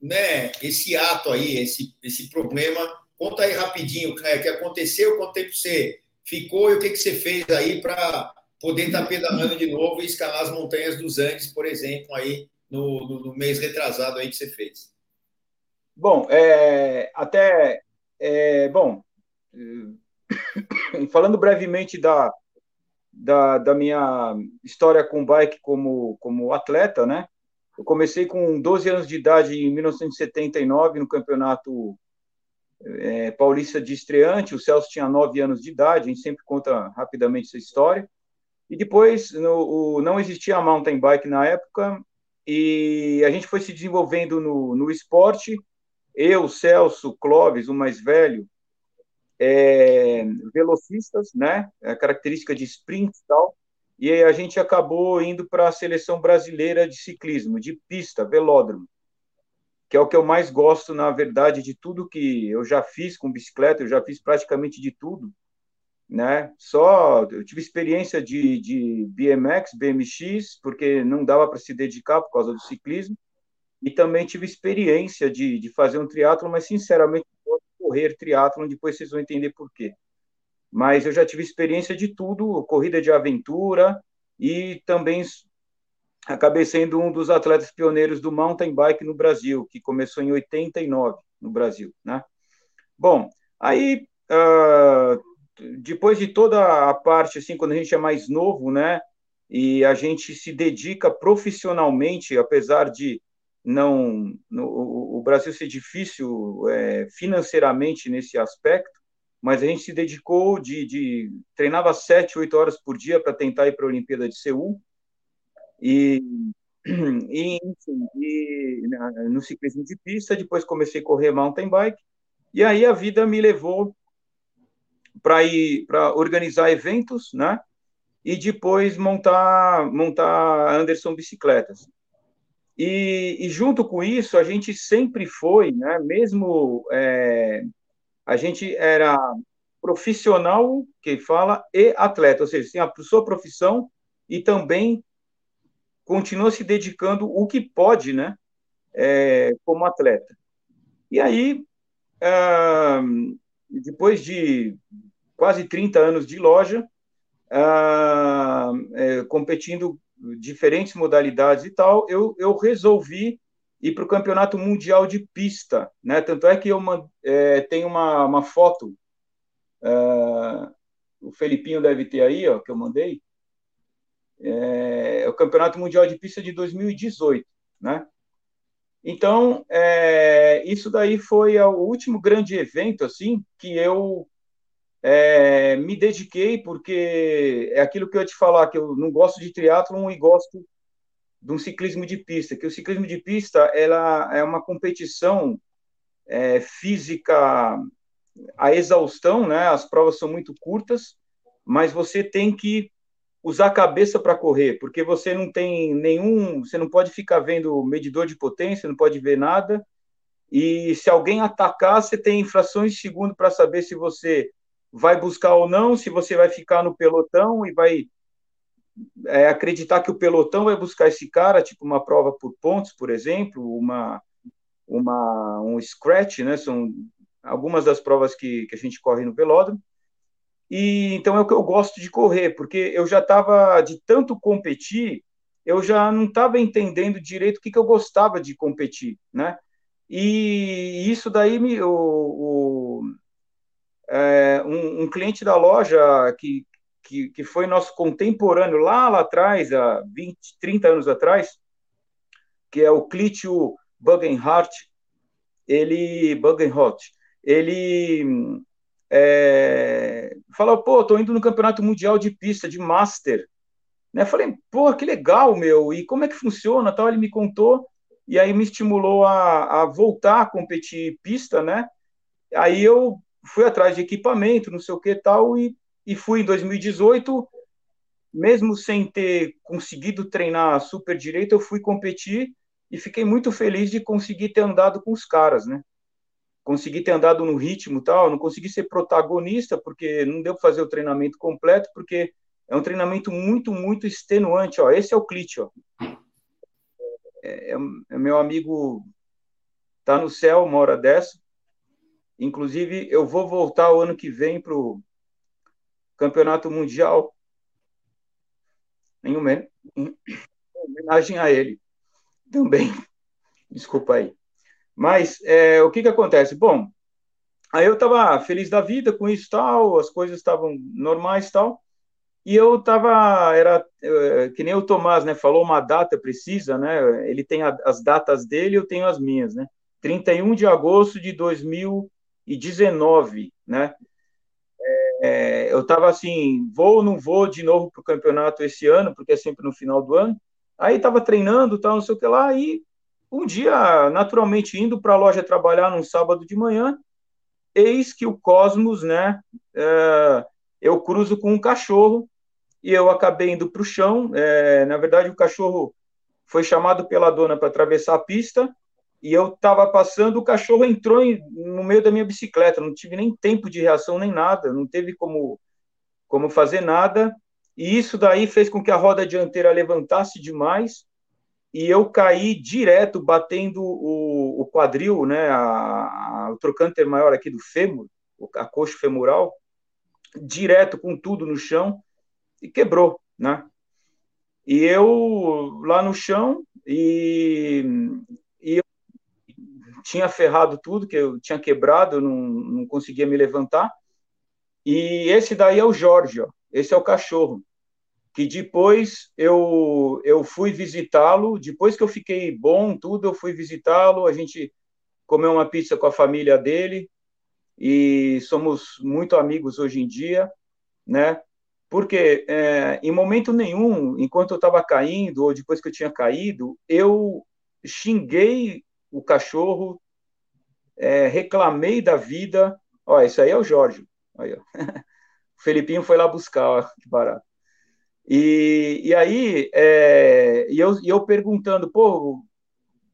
A: né, esse ato aí, esse, esse problema. Conta aí rapidinho, o que aconteceu, quanto tempo você ficou e o que, que você fez aí para poder estar tá pedalando de novo e escalar as montanhas dos Andes, por exemplo, aí no, no, no mês retrasado aí que você fez?
C: Bom, é, até é, bom, [coughs] falando brevemente da, da, da, minha história com bike como, como atleta, né? Eu comecei com 12 anos de idade em 1979 no campeonato é, paulista de estreante. O Celso tinha 9 anos de idade, a gente sempre conta rapidamente essa história. E depois no, o, não existia mountain bike na época e a gente foi se desenvolvendo no, no esporte. Eu, Celso, Clóvis, o mais velho, é, velocistas, né? A característica de sprint e tal. E a gente acabou indo para a seleção brasileira de ciclismo, de pista, velódromo, que é o que eu mais gosto, na verdade, de tudo que eu já fiz com bicicleta, eu já fiz praticamente de tudo né? Só eu tive experiência de, de BMX, BMX, porque não dava para se dedicar por causa do ciclismo, e também tive experiência de, de fazer um triatlo, mas sinceramente correr triatlo, depois vocês vão entender por quê. Mas eu já tive experiência de tudo, corrida de aventura e também acabei sendo um dos atletas pioneiros do mountain bike no Brasil, que começou em 89 no Brasil, né? Bom, aí uh, depois de toda a parte, assim, quando a gente é mais novo, né, e a gente se dedica profissionalmente, apesar de não no, o Brasil ser difícil é, financeiramente nesse aspecto, mas a gente se dedicou de, de treinava sete, oito horas por dia para tentar ir para a Olimpíada de Seul e, [clears throat] e, enfim, e no ciclismo de pista, depois comecei a correr mountain bike e aí a vida me levou para ir para organizar eventos, né? E depois montar montar Anderson bicicletas. E, e junto com isso a gente sempre foi, né? Mesmo é, a gente era profissional que fala e atleta, ou seja, tem a sua profissão e também continua se dedicando o que pode, né? É, como atleta. E aí, ah, depois de quase 30 anos de loja, ah, é, competindo diferentes modalidades e tal, eu, eu resolvi ir para o campeonato mundial de pista, né? Tanto é que eu é, tenho uma, uma foto, ah, o Felipinho deve ter aí, ó, que eu mandei, é o campeonato mundial de pista de 2018, né? Então, é, isso daí foi o último grande evento, assim, que eu é, me dediquei, porque é aquilo que eu ia te falar, que eu não gosto de triatlon e gosto de um ciclismo de pista, que o ciclismo de pista ela é uma competição é, física a exaustão, né? As provas são muito curtas, mas você tem que usar a cabeça para correr, porque você não tem nenhum, você não pode ficar vendo medidor de potência, não pode ver nada. E se alguém atacar, você tem frações de segundo para saber se você vai buscar ou não, se você vai ficar no pelotão e vai é, acreditar que o pelotão vai buscar esse cara, tipo uma prova por pontos, por exemplo, uma, uma um scratch, né? São algumas das provas que, que a gente corre no velódromo. E então é o que eu gosto de correr, porque eu já estava de tanto competir, eu já não estava entendendo direito o que, que eu gostava de competir, né? E isso daí me, o, o é, um, um, cliente da loja que, que, que, foi nosso contemporâneo lá, lá atrás, há 20, 30 anos atrás, que é o Clítio Bugenhardt, ele, Bugenhardt, ele é, falou, pô, tô indo no Campeonato Mundial de Pista, de Master, né? Falei, pô, que legal, meu, e como é que funciona, tal, ele me contou, e aí me estimulou a, a voltar a competir pista, né? Aí eu fui atrás de equipamento, não sei o que tal, e, e fui em 2018, mesmo sem ter conseguido treinar super direito, eu fui competir e fiquei muito feliz de conseguir ter andado com os caras, né? Consegui ter andado no ritmo tal, não consegui ser protagonista porque não deu para fazer o treinamento completo, porque é um treinamento muito, muito extenuante, ó. Esse é o Clit, ó. É, é, é meu amigo tá no céu uma hora dessa. Inclusive, eu vou voltar o ano que vem para o Campeonato Mundial em homenagem a ele também. Desculpa aí. Mas é, o que, que acontece? Bom, aí eu estava feliz da vida com isso tal, as coisas estavam normais tal, e eu estava, era é, que nem o Tomás, né, falou uma data precisa, né, ele tem a, as datas dele, eu tenho as minhas, né, 31 de agosto de 2019, né, é, eu estava assim, vou ou não vou de novo para o campeonato esse ano, porque é sempre no final do ano. Aí estava treinando, tal, não sei o que lá, e um dia, naturalmente, indo para a loja trabalhar num sábado de manhã, eis que o Cosmos, né, é, eu cruzo com um cachorro e eu acabei indo para o chão. É, na verdade, o cachorro foi chamado pela dona para atravessar a pista e eu estava passando, o cachorro entrou em, no meio da minha bicicleta, não tive nem tempo de reação nem nada, não teve como, como fazer nada, e isso daí fez com que a roda dianteira levantasse demais, e eu caí direto, batendo o, o quadril, né, a, a, o trocânter maior aqui do fêmur, a coxa femoral, direto com tudo no chão, e quebrou, né? E eu lá no chão, e, e eu tinha ferrado tudo, que eu tinha quebrado, não, não conseguia me levantar. E esse daí é o Jorge, ó. esse é o cachorro, que depois eu, eu fui visitá-lo, depois que eu fiquei bom, tudo, eu fui visitá-lo, a gente comeu uma pizza com a família dele, e somos muito amigos hoje em dia, né? Porque é, em momento nenhum, enquanto eu estava caindo, ou depois que eu tinha caído, eu xinguei o cachorro, é, reclamei da vida. Ó, isso aí é o Jorge. Aí, [laughs] o Felipinho foi lá buscar, ó, que barato. E, e aí, é, e, eu, e eu perguntando, pô,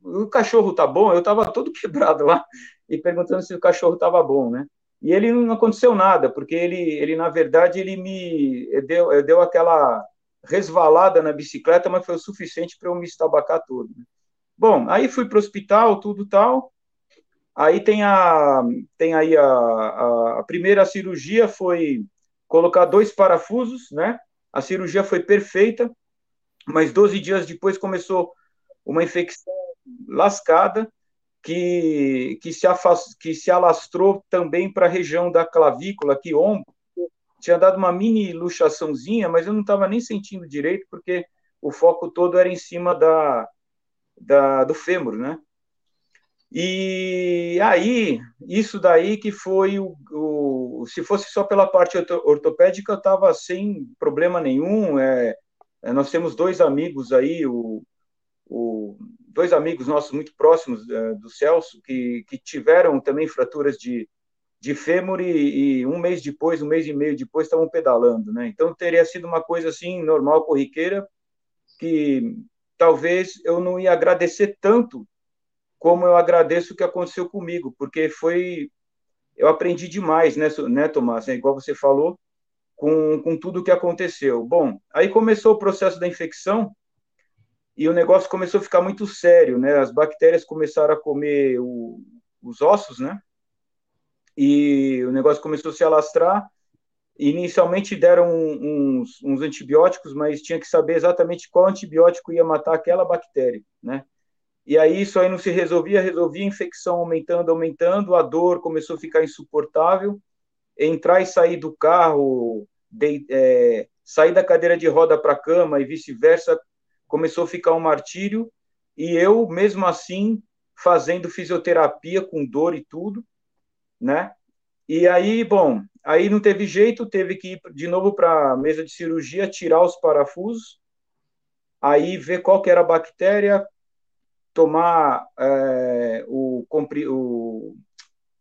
C: o cachorro tá bom? Eu tava todo [laughs] quebrado lá, e perguntando se o cachorro tava bom, né? E ele não aconteceu nada, porque ele, ele na verdade, ele me deu, deu aquela resvalada na bicicleta, mas foi o suficiente para eu me estabacar todo. Né? Bom, aí fui para o hospital, tudo tal. Aí tem a tem aí a, a, a, primeira cirurgia foi colocar dois parafusos, né? A cirurgia foi perfeita, mas 12 dias depois começou uma infecção lascada que que se afast, que se alastrou também para a região da clavícula, aqui ombro. Tinha dado uma mini luxaçãozinha, mas eu não estava nem sentindo direito porque o foco todo era em cima da da, do fêmur, né? E aí, isso daí que foi o, o se fosse só pela parte ortopédica, eu estava sem problema nenhum. É, é, nós temos dois amigos aí, o, o dois amigos nossos muito próximos é, do Celso, que, que tiveram também fraturas de, de fêmur e, e, um mês depois, um mês e meio depois, estavam pedalando, né? Então teria sido uma coisa assim normal, corriqueira, que talvez eu não ia agradecer tanto como eu agradeço o que aconteceu comigo, porque foi eu aprendi demais, né, né Tomás? É igual você falou, com, com tudo o que aconteceu. Bom, aí começou o processo da infecção e o negócio começou a ficar muito sério, né? As bactérias começaram a comer o, os ossos, né? E o negócio começou a se alastrar Inicialmente deram uns, uns, antibióticos, mas tinha que saber exatamente qual antibiótico ia matar aquela bactéria, né? E aí isso aí não se resolvia, resolvia a infecção aumentando, aumentando, a dor começou a ficar insuportável, entrar e sair do carro, de, é, sair da cadeira de roda para a cama e vice-versa, começou a ficar um martírio, e eu, mesmo assim, fazendo fisioterapia com dor e tudo, né? E aí, bom, aí não teve jeito, teve que ir de novo para a mesa de cirurgia, tirar os parafusos, aí ver qual que era a bactéria, tomar é, o, o,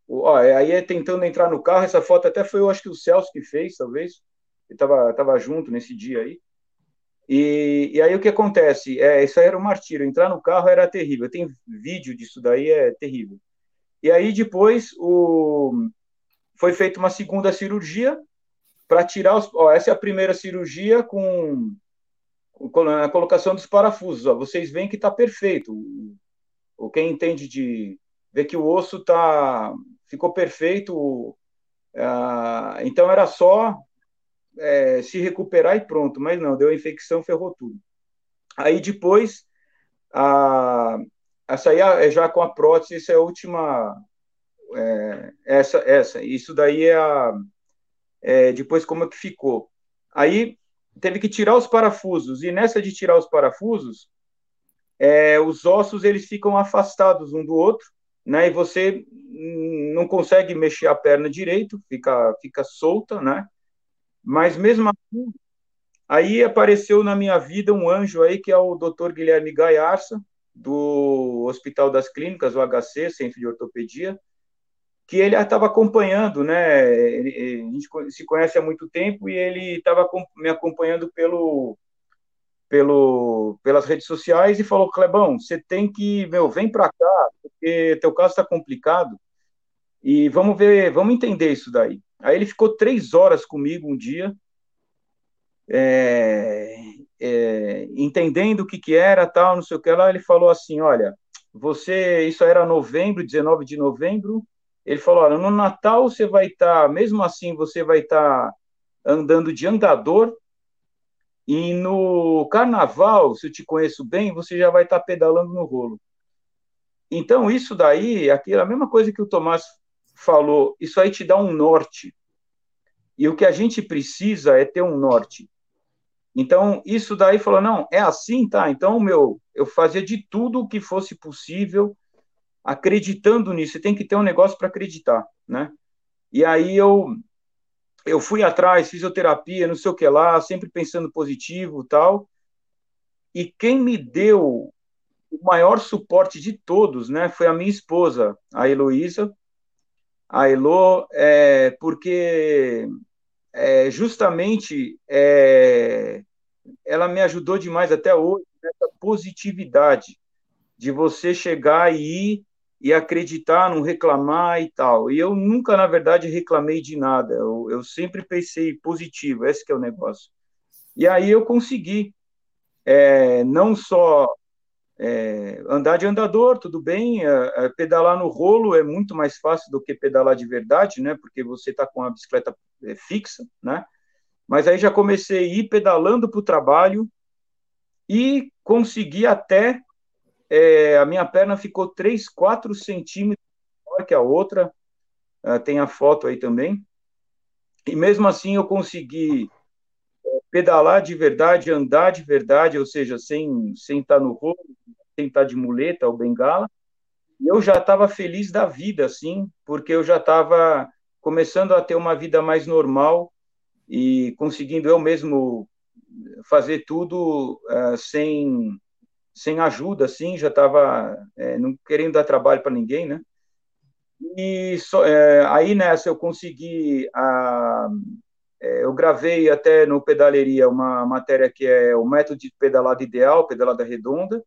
C: o ó, aí é tentando entrar no carro, essa foto até foi, eu acho que o Celso que fez, talvez, ele estava tava junto nesse dia aí, e, e, aí o que acontece? É, isso aí era um martírio. Entrar no carro era terrível. Tem vídeo disso daí, é terrível. E aí depois o, foi feita uma segunda cirurgia para tirar os. Ó, essa é a primeira cirurgia com, a colocação dos parafusos. Ó, vocês veem que está perfeito. O, quem entende de ver que o osso tá ficou perfeito. Então era só é, se recuperar e pronto, mas não, deu infecção, ferrou tudo. Aí depois, a, essa aí é já com a prótese, essa é a última, é, essa, essa, isso daí é a, é, depois como é que ficou. Aí teve que tirar os parafusos, e nessa de tirar os parafusos, é, os ossos eles ficam afastados um do outro, né, e você não consegue mexer a perna direito, fica, fica solta, né, mas mesmo assim, aí apareceu na minha vida um anjo aí, que é o Dr. Guilherme Gaiarça, do Hospital das Clínicas, o HC, Centro de Ortopedia, que ele estava acompanhando, né? a gente se conhece há muito tempo e ele estava me acompanhando pelo, pelo, pelas redes sociais e falou: Clebão, você tem que, meu, vem para cá, porque teu caso está complicado e vamos ver, vamos entender isso daí. Aí ele ficou três horas comigo um dia, é, é, entendendo o que, que era, tal, não sei o que lá. Ele falou assim: Olha, você, isso era novembro, 19 de novembro. Ele falou: Olha, no Natal você vai estar, tá, mesmo assim, você vai estar tá andando de andador. E no carnaval, se eu te conheço bem, você já vai estar tá pedalando no rolo. Então, isso daí, aquilo, a mesma coisa que o Tomás falou, isso aí te dá um norte. E o que a gente precisa é ter um norte. Então, isso daí falou, não, é assim, tá? Então, meu, eu fazia de tudo o que fosse possível, acreditando nisso. Você tem que ter um negócio para acreditar, né? E aí eu eu fui atrás, fisioterapia, não sei o que lá, sempre pensando positivo, tal. E quem me deu o maior suporte de todos, né, foi a minha esposa, a Heloísa, a Elo, é, porque é, justamente é, ela me ajudou demais até hoje nessa positividade de você chegar e ir e acreditar, não reclamar e tal. E eu nunca, na verdade, reclamei de nada. Eu, eu sempre pensei positivo, esse é o negócio. E aí eu consegui é, não só é, andar de andador, tudo bem, é, é, pedalar no rolo é muito mais fácil do que pedalar de verdade, né? Porque você está com a bicicleta é, fixa, né? Mas aí já comecei a ir pedalando para o trabalho e consegui até é, a minha perna ficou 3, 4 centímetros maior que a outra, é, tem a foto aí também. E mesmo assim eu consegui pedalar de verdade, andar de verdade, ou seja, sem, sem estar no rolo, sem estar de muleta ou bengala, eu já estava feliz da vida, assim, porque eu já estava começando a ter uma vida mais normal e conseguindo eu mesmo fazer tudo uh, sem sem ajuda, assim, já estava é, não querendo dar trabalho para ninguém, né? E só, é, aí nessa eu consegui a, é, eu gravei até no Pedaleria uma matéria que é o método de pedalada ideal, pedalada redonda,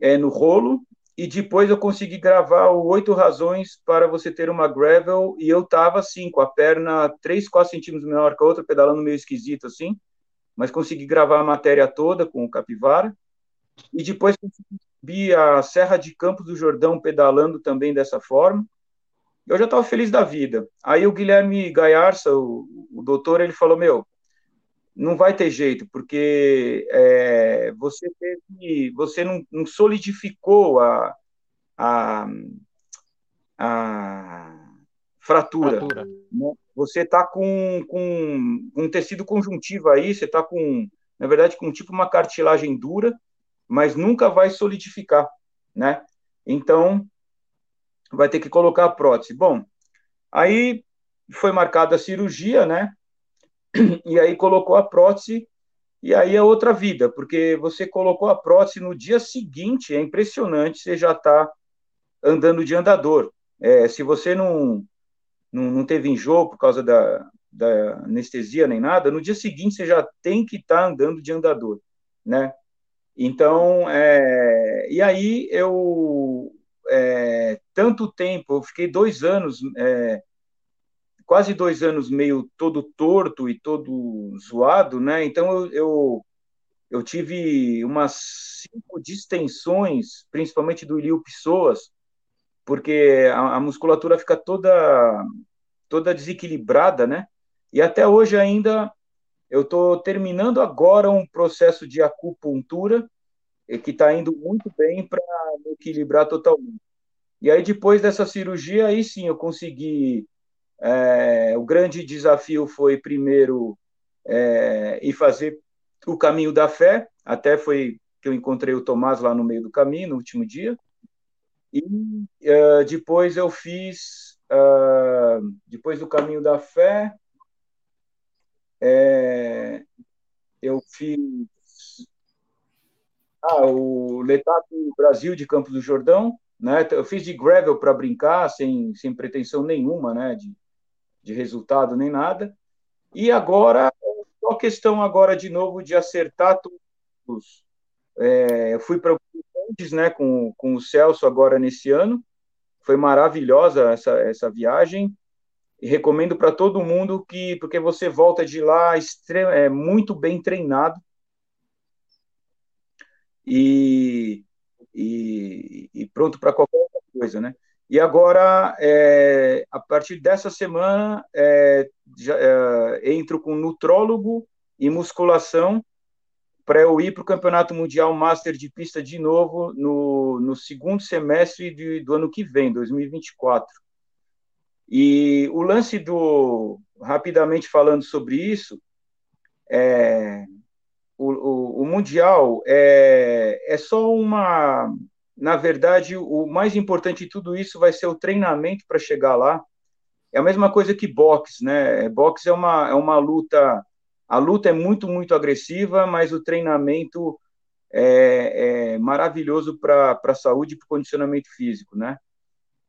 C: é, no rolo, e depois eu consegui gravar o Oito Razões para você ter uma gravel, e eu tava assim, com a perna 3, 4 centímetros menor que a outra, pedalando meio esquisito assim, mas consegui gravar a matéria toda com o Capivara, e depois consegui subir a Serra de Campos do Jordão pedalando também dessa forma, eu já estava feliz da vida. Aí o Guilherme Gaiarça, o, o doutor, ele falou, meu, não vai ter jeito, porque é, você teve, você não, não solidificou a, a, a fratura. fratura. Né? Você está com, com um tecido conjuntivo aí, você está com, na verdade, com tipo uma cartilagem dura, mas nunca vai solidificar, né? Então, vai ter que colocar a prótese. Bom, aí foi marcada a cirurgia, né? E aí colocou a prótese, e aí é outra vida, porque você colocou a prótese no dia seguinte, é impressionante, você já está andando de andador. É, se você não, não, não teve enjoo por causa da, da anestesia nem nada, no dia seguinte você já tem que estar tá andando de andador, né? Então, é, e aí eu, é, tanto tempo, eu fiquei dois anos, é, quase dois anos meio todo torto e todo zoado, né? Então eu, eu, eu tive umas cinco distensões, principalmente do ilio pessoas, porque a, a musculatura fica toda toda desequilibrada, né? E até hoje ainda eu estou terminando agora um processo de acupuntura que está indo muito bem para me equilibrar totalmente. E aí depois dessa cirurgia, aí sim eu consegui. É, o grande desafio foi primeiro é, ir fazer o caminho da fé. Até foi que eu encontrei o Tomás lá no meio do caminho no último dia. E uh, depois eu fiz, uh, depois do caminho da fé, é, eu fiz ah, o Letato Brasil de Campos do Jordão, né? Eu fiz de gravel para brincar, sem, sem pretensão nenhuma, né? De, de resultado nem nada. E agora, só questão agora de novo de acertar todos. É, eu fui para o né, com, com o Celso agora nesse ano. Foi maravilhosa essa, essa viagem recomendo para todo mundo que porque você volta de lá é, muito bem treinado e, e, e pronto para qualquer outra coisa, né? E agora, é, a partir dessa semana, é, já, é, entro com nutrólogo e musculação para eu ir para o Campeonato Mundial Master de Pista de novo no, no segundo semestre de, do ano que vem, 2024. E o lance do, rapidamente falando sobre isso, é, o, o, o, Mundial é, é só uma. Na verdade, o mais importante de tudo isso vai ser o treinamento para chegar lá. É a mesma coisa que boxe, né? Boxe é uma, é uma luta. A luta é muito, muito agressiva, mas o treinamento é, é maravilhoso para a saúde e para o condicionamento físico, né?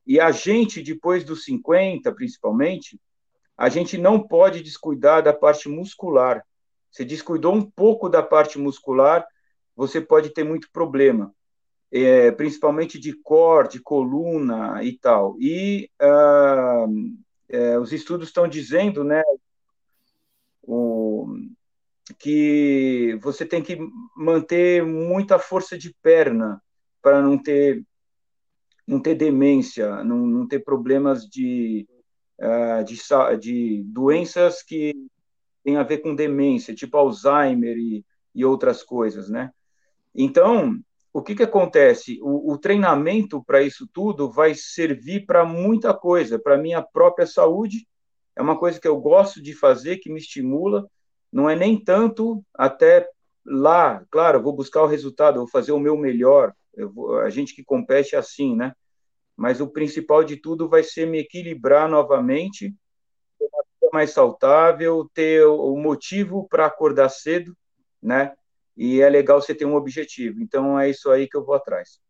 C: E a gente, depois dos 50, principalmente, a gente não pode descuidar da parte muscular. Você descuidou um pouco da parte muscular, você pode ter muito problema, é, principalmente de core, de coluna e tal. E ah, é, os estudos estão dizendo, né, o, que você tem que manter muita força de perna para não ter não ter demência, não, não ter problemas de, uh, de, de doenças que têm a ver com demência, tipo Alzheimer e, e outras coisas, né? Então, o que, que acontece? O, o treinamento para isso tudo vai servir para muita coisa, para minha própria saúde, é uma coisa que eu gosto de fazer, que me estimula, não é nem tanto até lá, claro, vou buscar o resultado, vou fazer o meu melhor, vou, a gente que compete é assim, né? Mas o principal de tudo vai ser me equilibrar novamente, ter uma vida mais saudável, ter o motivo para acordar cedo, né? E é legal você ter um objetivo. Então é isso aí que eu vou atrás.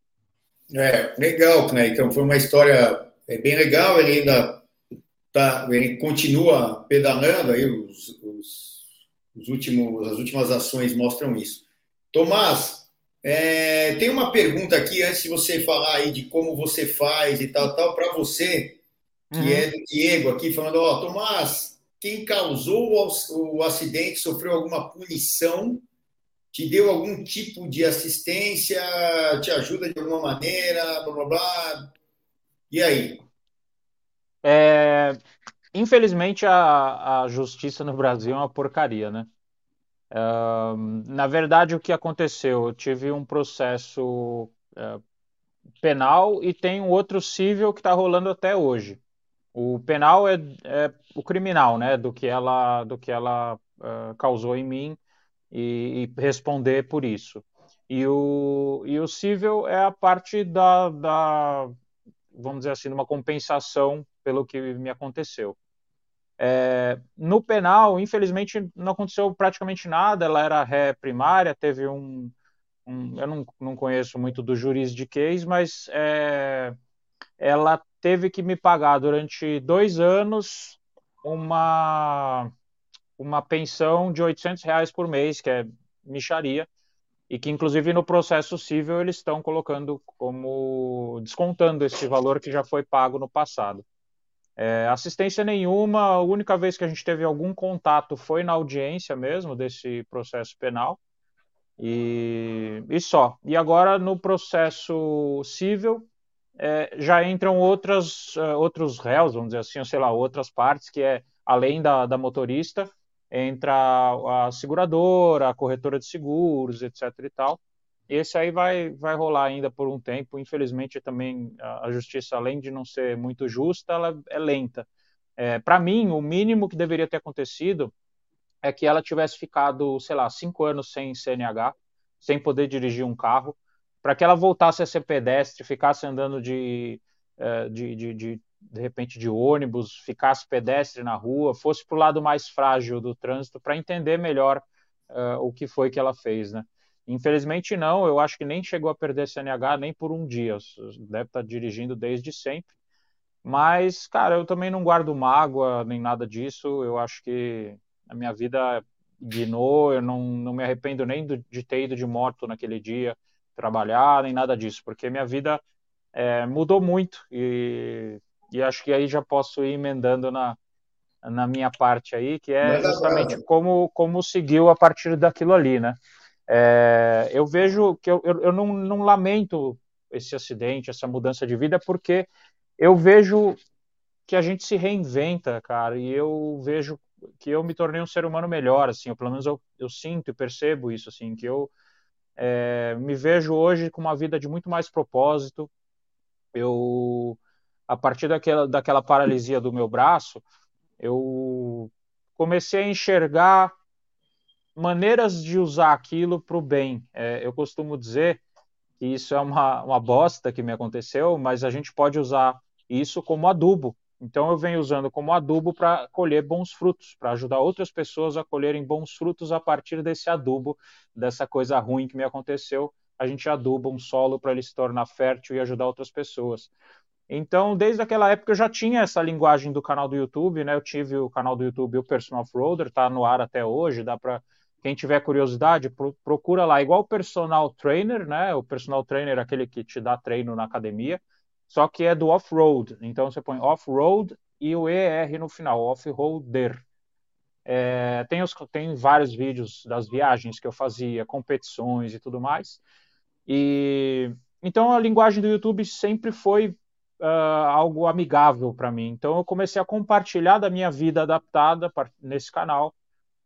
A: É, legal, Clay. Então foi uma história é bem legal. Ele ainda tá, ele continua pedalando aí os, os, os últimos, as últimas ações mostram isso. Tomás, é, tem uma pergunta aqui, antes de você falar aí de como você faz e tal, tal, para você, que uhum. é do Diego aqui, falando, ó, oh, Tomás, quem causou o, o acidente sofreu alguma punição? Te deu algum tipo de assistência? Te ajuda de alguma maneira? Blá, blá, blá. E aí?
B: É, infelizmente, a, a justiça no Brasil é uma porcaria, né? Na verdade, o que aconteceu? Eu tive um processo uh, penal e tem um outro civil que está rolando até hoje. O penal é, é, o criminal, né? Do que ela, do que ela uh, causou em mim e, e, responder por isso. E o, e o civil é a parte da, da, vamos dizer assim, uma compensação pelo que me aconteceu. É, no penal, infelizmente, não aconteceu praticamente nada. Ela era ré primária, teve um. um eu não, não conheço muito do juridiquês, mas é, ela teve que me pagar durante dois anos uma, uma pensão de 800 reais por mês, que é micharia, e que inclusive no processo civil eles estão colocando como descontando esse valor que já foi pago no passado. É, assistência nenhuma, a única vez que a gente teve algum contato foi na audiência mesmo desse processo penal. E, e só. E agora no processo civil é, já entram outras, uh, outros réus, vamos dizer assim, ou sei lá, outras partes, que é além da, da motorista, entra a seguradora, a corretora de seguros, etc. e tal. Esse aí vai, vai rolar ainda por um tempo. Infelizmente, também a justiça, além de não ser muito justa, ela é lenta. É, Para mim, o mínimo que deveria ter acontecido é que ela tivesse ficado, sei lá, cinco anos sem CNH, sem poder dirigir um carro, para que ela voltasse a ser pedestre, ficasse andando de, é, de, de, de, de repente de ônibus, ficasse pedestre na rua, fosse para o lado mais frágil do trânsito, para entender melhor uh, o que foi que ela fez, né? Infelizmente não, eu acho que nem chegou a perder CNH nem por um dia, deve estar tá dirigindo desde sempre. Mas, cara, eu também não guardo mágoa nem nada disso, eu acho que a minha vida guinou, eu não, não me arrependo nem do, de ter ido de moto naquele dia trabalhar, nem nada disso, porque minha vida é, mudou muito. E, e acho que aí já posso ir emendando na, na minha parte aí, que é justamente como, como seguiu a partir daquilo ali, né? É, eu vejo que eu, eu, eu não, não lamento esse acidente, essa mudança de vida, porque eu vejo que a gente se reinventa, cara, e eu vejo que eu me tornei um ser humano melhor, assim, ou pelo menos eu, eu sinto e percebo isso, assim, que eu é, me vejo hoje com uma vida de muito mais propósito. Eu, a partir daquela, daquela paralisia do meu braço, eu comecei a enxergar maneiras de usar aquilo para o bem. É, eu costumo dizer que isso é uma, uma bosta que me aconteceu, mas a gente pode usar isso como adubo. Então eu venho usando como adubo para colher bons frutos, para ajudar outras pessoas a colherem bons frutos a partir desse adubo, dessa coisa ruim que me aconteceu. A gente aduba um solo para ele se tornar fértil e ajudar outras pessoas. Então, desde aquela época eu já tinha essa linguagem do canal do YouTube, né? Eu tive o canal do YouTube, o Personal Off-Roader, está no ar até hoje, dá para quem tiver curiosidade, procura lá, igual o personal trainer, né? O personal trainer é aquele que te dá treino na academia, só que é do off-road. Então você põe off-road e o ER no final, off-roader. É, tem, os, tem vários vídeos das viagens que eu fazia, competições e tudo mais. E então a linguagem do YouTube sempre foi uh, algo amigável para mim. Então eu comecei a compartilhar da minha vida adaptada nesse canal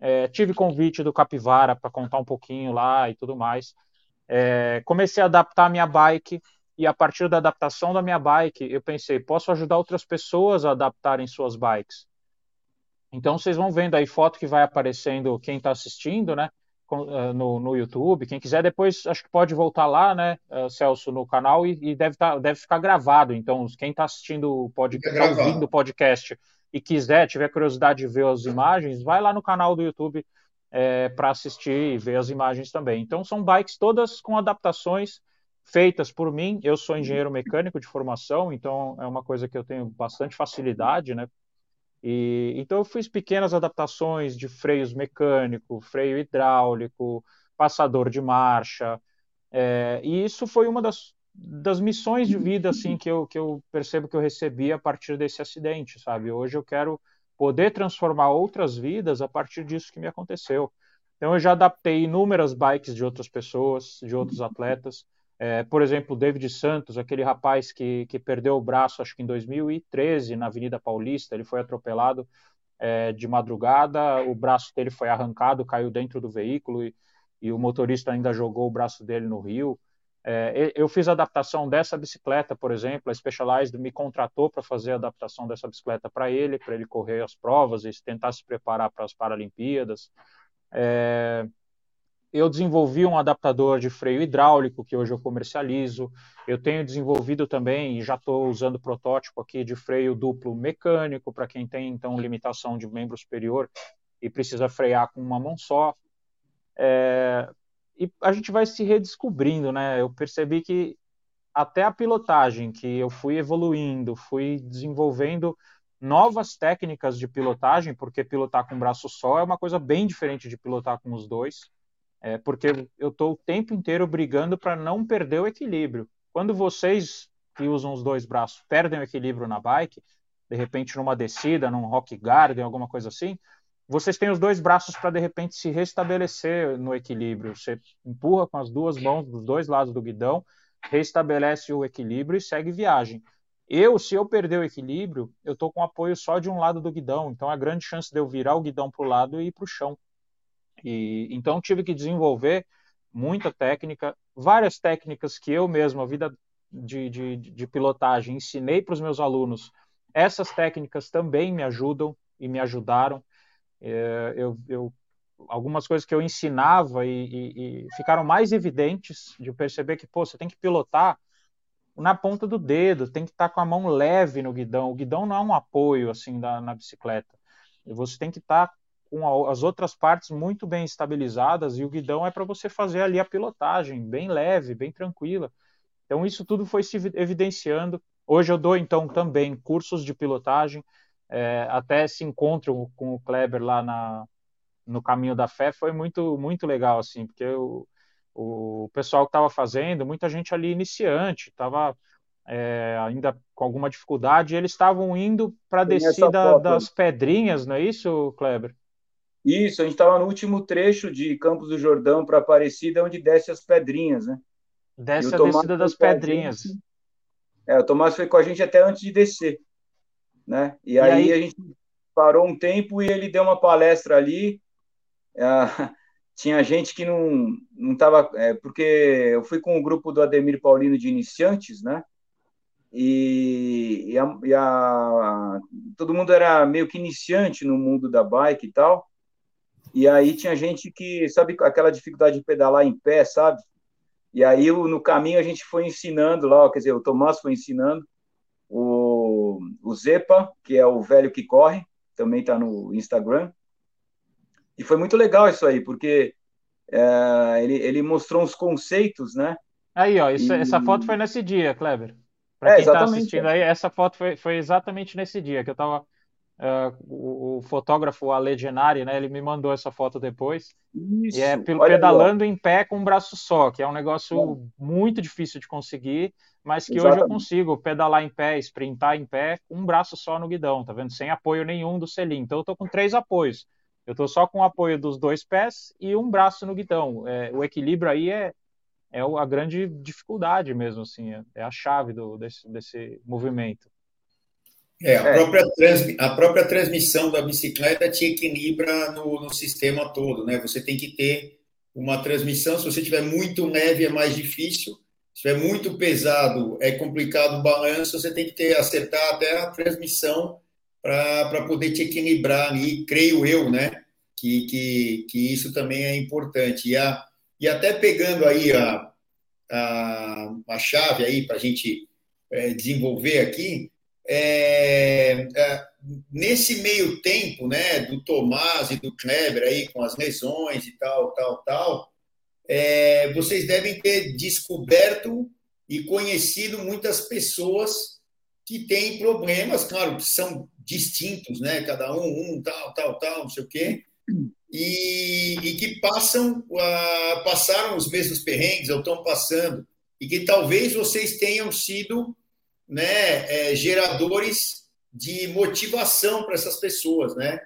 B: é, tive convite do Capivara para contar um pouquinho lá e tudo mais. É, comecei a adaptar a minha bike e a partir da adaptação da minha bike, eu pensei, posso ajudar outras pessoas a adaptarem suas bikes. Então vocês vão vendo aí foto que vai aparecendo quem está assistindo, né? Eh, no, no YouTube. Quem quiser depois, acho que pode voltar lá, né, eh, Celso, no canal e, e deve, tá, deve ficar gravado. Então, quem está assistindo o podcast, tá ouvindo o podcast e quiser, tiver curiosidade de ver as imagens, vai lá no canal do YouTube é, para assistir e ver as imagens também. Então, são bikes todas com adaptações feitas por mim. Eu sou engenheiro mecânico de formação, então é uma coisa que eu tenho bastante facilidade, né? E, então, eu fiz pequenas adaptações de freios mecânico, freio hidráulico, passador de marcha. É, e isso foi uma das das missões de vida assim que eu, que eu percebo que eu recebi a partir desse acidente, sabe? Hoje eu quero poder transformar outras vidas a partir disso que me aconteceu. Então eu já adaptei inúmeras bikes de outras pessoas, de outros atletas. É, por exemplo, David Santos, aquele rapaz que, que perdeu o braço, acho que em 2013, na Avenida Paulista, ele foi atropelado é, de madrugada, o braço dele foi arrancado, caiu dentro do veículo e, e o motorista ainda jogou o braço dele no rio. É, eu fiz a adaptação dessa bicicleta, por exemplo, a Specialized me contratou para fazer a adaptação dessa bicicleta para ele, para ele correr as provas e tentar se preparar para as Paralimpíadas. É, eu desenvolvi um adaptador de freio hidráulico que hoje eu comercializo. Eu tenho desenvolvido também, e já estou usando protótipo aqui de freio duplo mecânico para quem tem então limitação de membro superior e precisa frear com uma mão só. É, e a gente vai se redescobrindo, né? Eu percebi que até a pilotagem, que eu fui evoluindo, fui desenvolvendo novas técnicas de pilotagem, porque pilotar com um braço só é uma coisa bem diferente de pilotar com os dois é, porque eu estou o tempo inteiro brigando para não perder o equilíbrio. Quando vocês que usam os dois braços perdem o equilíbrio na bike, de repente numa descida, num rock garden, alguma coisa assim, vocês têm os dois braços para de repente se restabelecer no equilíbrio. Você empurra com as duas mãos dos dois lados do guidão, restabelece o equilíbrio e segue viagem. Eu, se eu perder o equilíbrio, eu estou com apoio só de um lado do guidão, então a grande chance de eu virar o guidão para o lado e ir para o chão. E, então tive que desenvolver muita técnica, várias técnicas que eu mesmo, a vida de, de, de pilotagem, ensinei para os meus alunos. Essas técnicas também me ajudam e me ajudaram. É, eu, eu, algumas coisas que eu ensinava e, e, e, ficaram mais evidentes de perceber que, pô, você tem que pilotar na ponta do dedo, tem que estar com a mão leve no guidão. O guidão não é um apoio assim da, na bicicleta. Você tem que estar com as outras partes muito bem estabilizadas e o guidão é para você fazer ali a pilotagem bem leve, bem tranquila. Então isso tudo foi se evidenciando. Hoje eu dou então também cursos de pilotagem, é, até esse encontro com o Kleber lá na, no Caminho da Fé foi muito muito legal assim, porque o, o pessoal que estava fazendo, muita gente ali iniciante, estava é, ainda com alguma dificuldade, eles estavam indo para a descida das pedrinhas, não é isso, Kleber?
C: Isso, a gente estava no último trecho de Campos do Jordão para Aparecida, onde desce as pedrinhas, né?
B: Desce a descida das pedrinhas.
C: Gente, é, o Tomás foi com a gente até antes de descer, né? E, e aí, aí, a gente parou um tempo e ele deu uma palestra ali. É, [laughs] tinha gente que não não estava, é, porque eu fui com o grupo do Ademir Paulino de iniciantes, né? E, e, a, e a, todo mundo era meio que iniciante no mundo da bike e tal. E aí tinha gente que, sabe, aquela dificuldade de pedalar em pé, sabe? E aí no caminho a gente foi ensinando lá, quer dizer, o Tomás foi ensinando o, o Zepa, que é o velho que corre, também está no Instagram. E foi muito legal isso aí, porque é, ele, ele mostrou uns conceitos, né?
B: Aí, ó, isso, e... essa foto foi nesse dia, Kleber. Para é, quem está assistindo aí, essa foto foi, foi exatamente nesse dia que eu estava Uh, o, o, fotógrafo Ale Genari, né, ele me mandou essa foto depois. Isso, e é pedalando em pé com um braço só, que é um negócio é. muito difícil de conseguir, mas que Exatamente. hoje eu consigo pedalar em pé, sprintar em pé, com um braço só no guidão, tá vendo? Sem apoio nenhum do selim. Então eu tô com três apoios. Eu tô só com o apoio dos dois pés e um braço no guidão. É, o equilíbrio aí é, é a grande dificuldade mesmo, assim, é, é a chave do, desse, desse movimento.
A: É, a, é. Própria, trans, a própria transmissão da bicicleta te equilibra no, no sistema todo, né? Você tem que ter uma transmissão, se você tiver muito leve é mais difícil, se tiver muito pesado é complicado o balanço, você tem que ter, acertar até a transmissão para poder te equilibrar ali, creio eu, né? Que, que, que isso também é importante. E, a, e até pegando aí a, a, a chave aí para a gente é, desenvolver aqui, é, é, nesse meio tempo, né, do Tomás e do Kleber aí com as lesões e tal, tal, tal, é, vocês devem ter descoberto e conhecido muitas pessoas que têm problemas, claro, que são distintos, né, cada um, um, tal, tal, tal, não sei o quê, e, e que passam, uh, passaram os mesmos perrengues ou estão passando, e que talvez vocês tenham sido né, é, geradores de motivação para essas pessoas, né?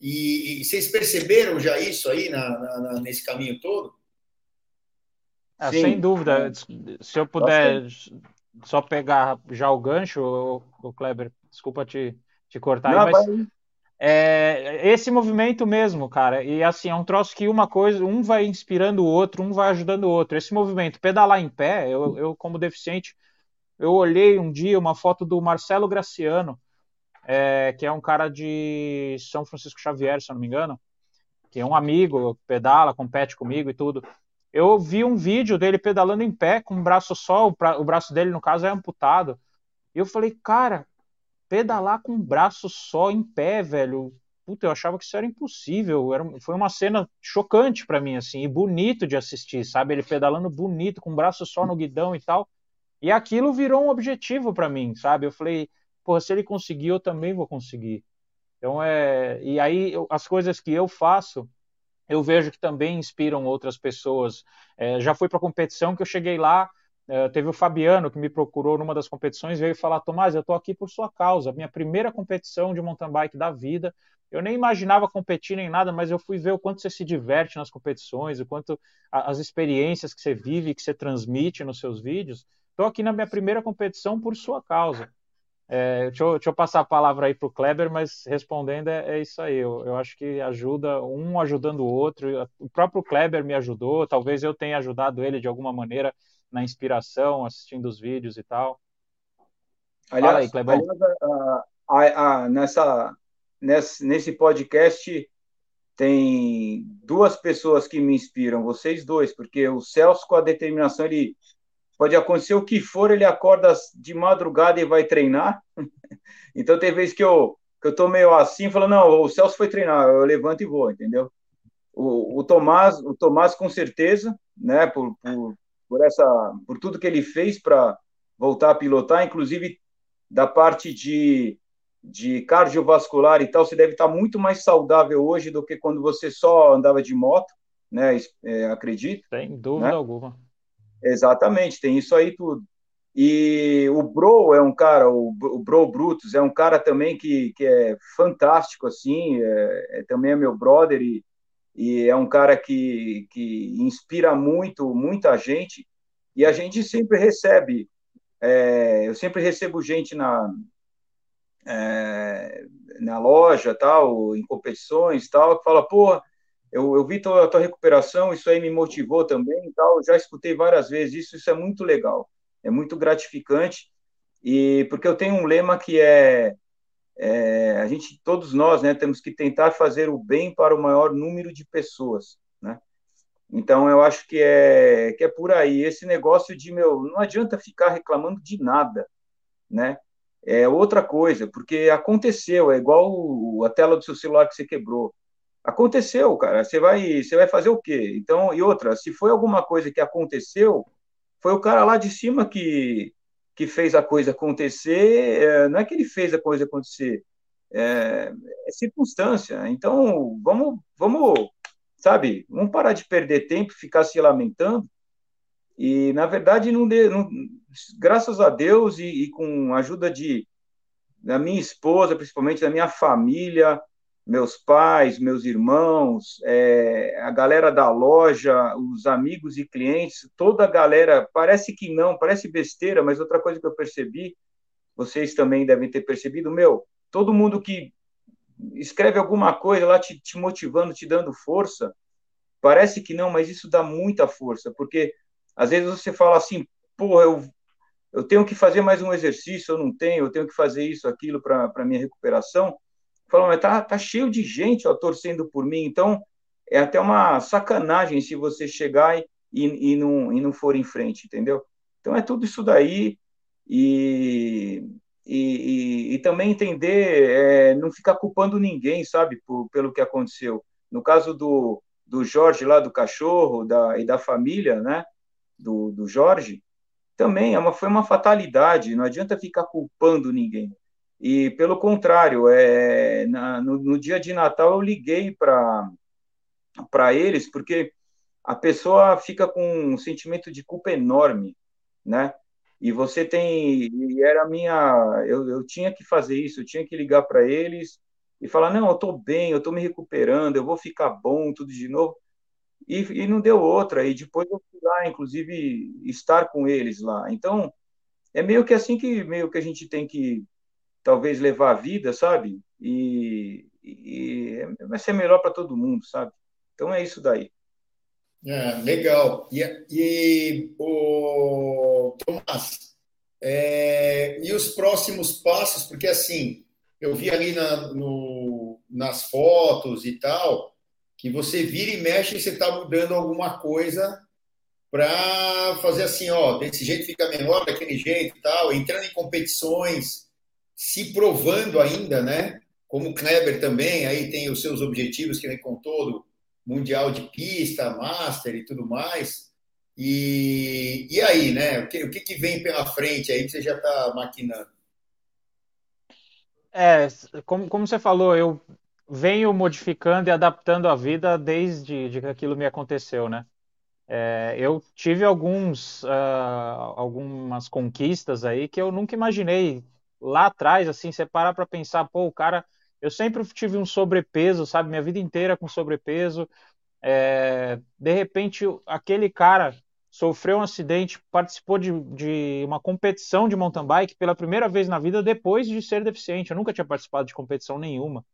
A: E, e, vocês perceberam já isso aí na, na, nesse caminho todo?
B: É, sem dúvida. Se eu puder só pegar já o gancho, o, Kleber, desculpa te, te cortar, Não, mas é esse movimento mesmo, cara. E assim, é um troço que uma coisa, um vai inspirando o outro, um vai ajudando o outro. Esse movimento, pedalar em pé, eu, eu como deficiente, eu olhei um dia uma foto do Marcelo Graciano, é, que é um cara de São Francisco Xavier, se eu não me engano, que é um amigo, pedala, compete comigo e tudo. Eu vi um vídeo dele pedalando em pé, com um braço só, o braço dele, no caso, é amputado. E eu falei, cara, pedalar com um braço só em pé, velho. Puta, eu achava que isso era impossível. Era, foi uma cena chocante para mim, assim, e bonito de assistir, sabe? Ele pedalando bonito, com um braço só no guidão e tal. E aquilo virou um objetivo para mim, sabe? Eu falei, pô, se ele conseguiu, eu também vou conseguir. Então é. E aí, as coisas que eu faço, eu vejo que também inspiram outras pessoas. É, já fui para competição que eu cheguei lá, é, teve o Fabiano que me procurou numa das competições, veio falar: Tomás, eu estou aqui por sua causa, minha primeira competição de mountain bike da vida. Eu nem imaginava competir nem nada, mas eu fui ver o quanto você se diverte nas competições, o quanto as experiências que você vive, que você transmite nos seus vídeos. Estou aqui na minha primeira competição por sua causa. É, deixa, eu, deixa, eu, passar a palavra aí para o Kleber, mas respondendo é, é isso aí. Eu, eu, acho que ajuda um ajudando o outro. O próprio Kleber me ajudou, talvez eu tenha ajudado ele de alguma maneira na inspiração, assistindo os vídeos e tal.
C: Aliás, aí, Kleber. Aliás, a, a, nessa, nesse, nesse podcast tem duas pessoas que me inspiram, vocês dois, porque o Celso, com a determinação, ele pode acontecer o que for, ele acorda de madrugada e vai treinar. [laughs] então tem vezes que eu que eu tô meio assim, falando, não, o Celso foi treinar, eu levanto e vou, entendeu? O, o Tomás, o Tomás com certeza, né, por, por, por essa, por tudo que ele fez para voltar a pilotar, inclusive da parte de, de cardiovascular e tal, você deve estar muito mais saudável hoje do que quando você só andava de moto, né? É, acredito.
B: Sem dúvida né? alguma.
C: Exatamente, tem isso aí tudo. E o Bro é um cara, o, Bro Brutus é um cara também que, que é fantástico, assim, é, é também é meu brother e, e é um cara que, que inspira muito, muita gente, e a gente sempre recebe, é, eu sempre recebo gente na, é, na loja, tal, em competições, tal, que fala, pô, eu, eu vi tua, tua recuperação, isso aí me motivou também, tal, já escutei várias vezes isso, isso é muito legal, é muito gratificante, e porque eu tenho um lema que é é, a gente, todos nós, né, temos que tentar fazer o bem para o maior número de pessoas, né? Então, eu acho que é, que é por aí. Esse negócio de, meu, não adianta ficar reclamando de nada, né? É outra coisa, porque aconteceu, é igual a tela do seu celular que você quebrou. Aconteceu, cara. Você vai, você vai fazer o quê? Então, e outra, se foi alguma coisa que aconteceu, foi o cara lá de cima que, que fez a coisa acontecer, é, não é que ele fez a coisa acontecer, é, é, circunstância. Então, vamos, vamos, sabe, vamos parar de perder tempo, ficar se lamentando. E, na verdade, não, de, não graças a Deus e, e com a ajuda de, da minha esposa, principalmente da minha família, meus pais, meus irmãos, é, a galera da loja, os amigos e clientes, toda a galera, parece que não, parece besteira, mas outra coisa que eu percebi, vocês também devem ter percebido, meu, todo mundo que escreve alguma coisa lá te, te motivando, te dando força, parece que não, mas isso dá muita força, porque às vezes você fala assim, pô, eu, eu tenho que fazer mais um exercício, eu não tenho, eu tenho que fazer isso, aquilo para minha recuperação, falou, mas tá, tá cheio de gente ó, torcendo por mim, então é até uma sacanagem se você chegar e, e, não, e não for em frente, entendeu? Então é tudo isso daí e, e, e também entender, é, não ficar culpando ninguém, sabe, por, pelo que aconteceu. No caso do, do Jorge lá, do cachorro da, e da família, né, do, do Jorge, também é uma, foi uma fatalidade, não adianta ficar culpando ninguém. E, pelo contrário, é, na, no, no, dia de Natal eu liguei para eles, porque a pessoa fica com um sentimento de culpa enorme, né? E você tem. E era minha. Eu, eu tinha que fazer isso, eu tinha que ligar para eles e falar: não, eu estou bem, eu estou me recuperando, eu vou ficar bom, tudo de novo. E, e não deu outra. E depois eu fui lá, inclusive, estar com eles lá. Então, é meio que assim que meio que a gente tem que talvez levar a vida, sabe? E, e vai ser melhor para todo mundo, sabe? Então é isso daí.
A: É, legal. E, e o Tomás, é, e os próximos passos? Porque assim, eu vi ali na, no, nas fotos e tal que você vira e mexe e você está mudando alguma coisa para fazer assim, ó, desse jeito fica menor, daquele jeito e tal, entrando em competições, se provando ainda, né? Como o Kleber também, aí tem os seus objetivos que ele contou, do Mundial de Pista, Master e tudo mais. E, e aí, né? O que, o que vem pela frente aí que você já está maquinando?
B: É, como, como você falou, eu venho modificando e adaptando a vida desde de que aquilo me aconteceu, né? É, eu tive alguns, uh, algumas conquistas aí que eu nunca imaginei lá atrás, assim, você parar para pensar, pô, o cara, eu sempre tive um sobrepeso, sabe, minha vida inteira com sobrepeso, é, de repente aquele cara sofreu um acidente, participou de, de, uma competição de mountain bike pela primeira vez na vida depois de ser deficiente. Eu nunca tinha participado de competição nenhuma.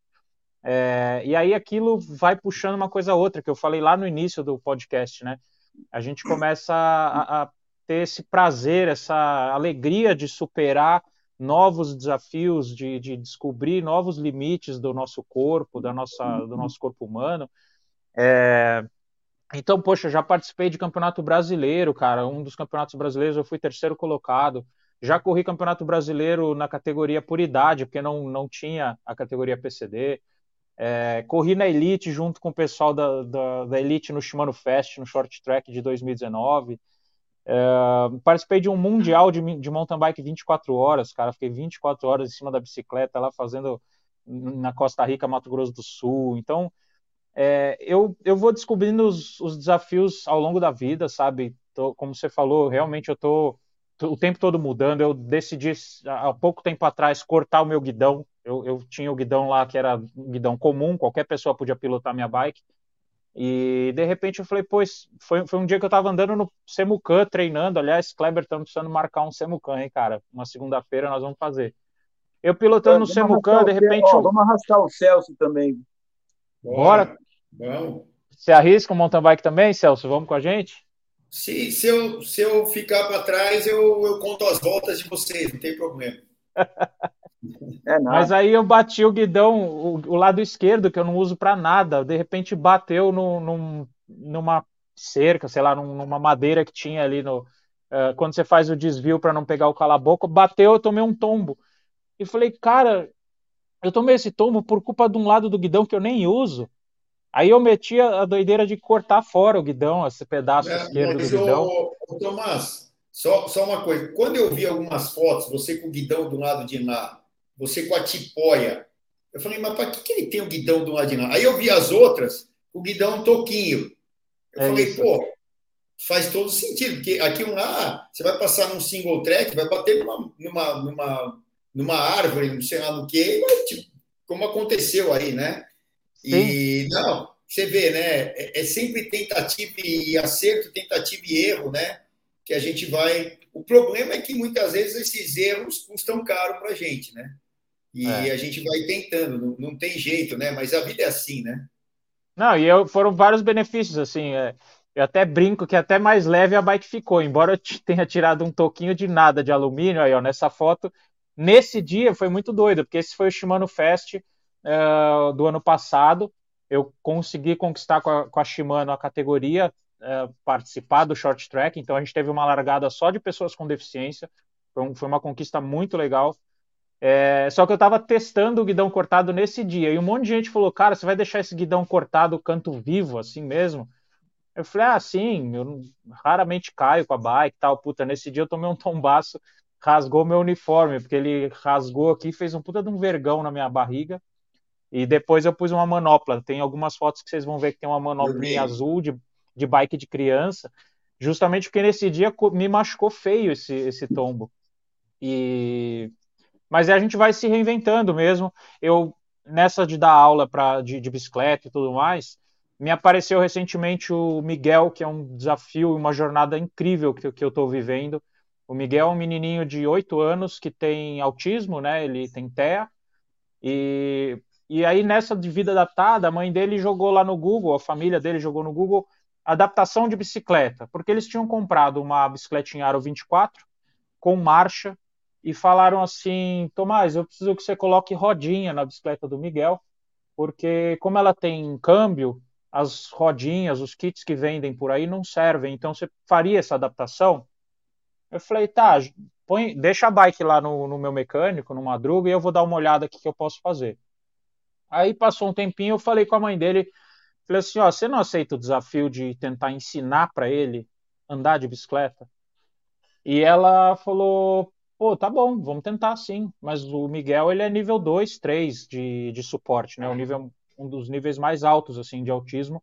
B: É, e aí aquilo vai puxando uma coisa a outra, que eu falei lá no início do podcast, né? A gente começa a, a ter esse prazer, essa alegria de superar novos desafios, de, de, descobrir novos limites do nosso corpo, da nossa, do nosso corpo humano. É, então, poxa, já participei de campeonato brasileiro, cara. Um dos campeonatos brasileiros eu fui terceiro colocado. Já corri campeonato brasileiro na categoria por idade, porque não, não tinha a categoria PCD. É, corri na Elite junto com o pessoal da, da, da, Elite no Shimano Fest, no Short Track de 2019. É, participei de um mundial de, de mountain bike 24 horas, cara. Fiquei 24 horas em cima da bicicleta lá fazendo na Costa Rica, Mato Grosso do Sul. Então, é, eu, eu vou descobrindo os, os, desafios ao longo da vida, sabe? Tô, como você falou, realmente eu tô, tô, o tempo todo mudando. Eu decidi há pouco tempo atrás cortar o meu guidão. Eu, eu tinha o guidão lá que era um guidão comum, qualquer pessoa podia pilotar minha bike. E de repente eu falei, pois, foi, foi um dia que eu estava andando no Semucan treinando. Aliás, Kleber, estamos precisando marcar um Semucan, hein, cara? Uma segunda-feira nós vamos fazer. Eu pilotando no Semucan, de repente. Ó,
C: Vamos arrastar o Celso também.
B: Bora. Bom. Você arrisca um mountain bike também, Celso? Vamos com a gente?
A: Se, se, eu, se eu ficar para trás, eu, eu conto as voltas de vocês, não tem problema. [laughs]
B: É Mas aí eu bati o guidão, o, o lado esquerdo, que eu não uso para nada, de repente bateu no, num, numa cerca, sei lá, numa madeira que tinha ali no. Uh, quando você faz o desvio para não pegar o cala-boca, bateu, eu tomei um tombo. E falei, cara, eu tomei esse tombo por culpa de um lado do guidão que eu nem uso. Aí eu meti a, doideira de cortar fora o guidão, esse pedaço é, esquerdo do guidão.
A: Ô, Tomás, só, só uma coisa. Quando eu vi algumas fotos, você com o guidão do lado de lá, você com a tipóia, eu falei, mas para que, que ele tem o guidão do lado de lá? Aí eu vi as outras, o guidão toquinho. Eu é falei, isso. pô, faz todo sentido, porque aqui um lá, você vai passar num single track, vai bater numa, numa, numa numa árvore, não sei lá no que, tipo, como aconteceu aí, né? Sim. E não, você vê, né? É, é, sempre tentativa e acerto, tentativa e erro, né? Que a gente vai. O problema é que muitas vezes esses erros custam caro para a gente, né? E é. a gente vai tentando, não, não, tem jeito, né? Mas a vida é assim, né?
B: Não, e eu, foram vários benefícios, assim. É, eu até brinco que até mais leve a bike ficou, embora eu tenha tirado um toquinho de nada de alumínio aí, ó, nessa foto Nesse dia foi muito doido, porque esse foi o Shimano Fest uh, do ano passado. Eu consegui conquistar com a, com a Shimano a categoria, uh, participar do short track. Então a gente teve uma largada só de pessoas com deficiência. Foi, um, foi uma conquista muito legal. É, só que eu estava testando o guidão cortado nesse dia e um monte de gente falou: Cara, você vai deixar esse guidão cortado canto vivo assim mesmo? Eu falei: Ah, sim, eu raramente caio com a bike tal. Puta, nesse dia eu tomei um tombaço rasgou meu uniforme, porque ele rasgou aqui, fez um puta de um vergão na minha barriga. E depois eu pus uma manopla. Tem algumas fotos que vocês vão ver que tem uma manoplinha azul de, de bike de criança, justamente porque nesse dia me machucou feio esse, esse tombo. E mas a gente vai se reinventando mesmo. Eu nessa de dar aula para de, de bicicleta e tudo mais, me apareceu recentemente o Miguel, que é um desafio, uma jornada incrível que, que eu estou vivendo o Miguel é um menininho de 8 anos que tem autismo, né? Ele tem TEA. E, e aí, nessa de vida adaptada, a mãe dele jogou lá no Google, a família dele jogou no Google, adaptação de bicicleta, porque eles tinham comprado uma bicicletinha Aro 24 com marcha e falaram assim: Tomás, eu preciso que você coloque rodinha na bicicleta do Miguel, porque como ela tem câmbio, as rodinhas, os kits que vendem por aí não servem, então você faria essa adaptação? Eu falei, tá, põe, deixa a bike lá no, no meu mecânico, no Madruga, e eu vou dar uma olhada aqui que eu posso fazer. Aí passou um tempinho, eu falei com a mãe dele, falei assim, ó, você não aceita o desafio de tentar ensinar para ele andar de bicicleta? E ela falou, pô, tá bom, vamos tentar sim, mas o Miguel, ele é nível 2, 3 de, de suporte, né, o nível, um dos níveis mais altos, assim, de autismo,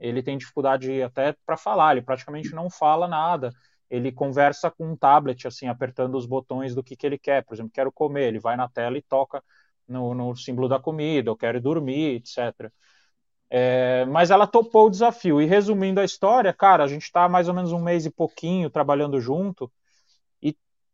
B: ele tem dificuldade até para falar, ele praticamente não fala nada, ele conversa com um tablet, assim, apertando os botões do que, que ele quer. Por exemplo, quero comer, ele vai na tela e toca no, no símbolo da comida, ou quero dormir, etc. É, mas ela topou o desafio. E resumindo a história, cara, a gente está mais ou menos um mês e pouquinho trabalhando junto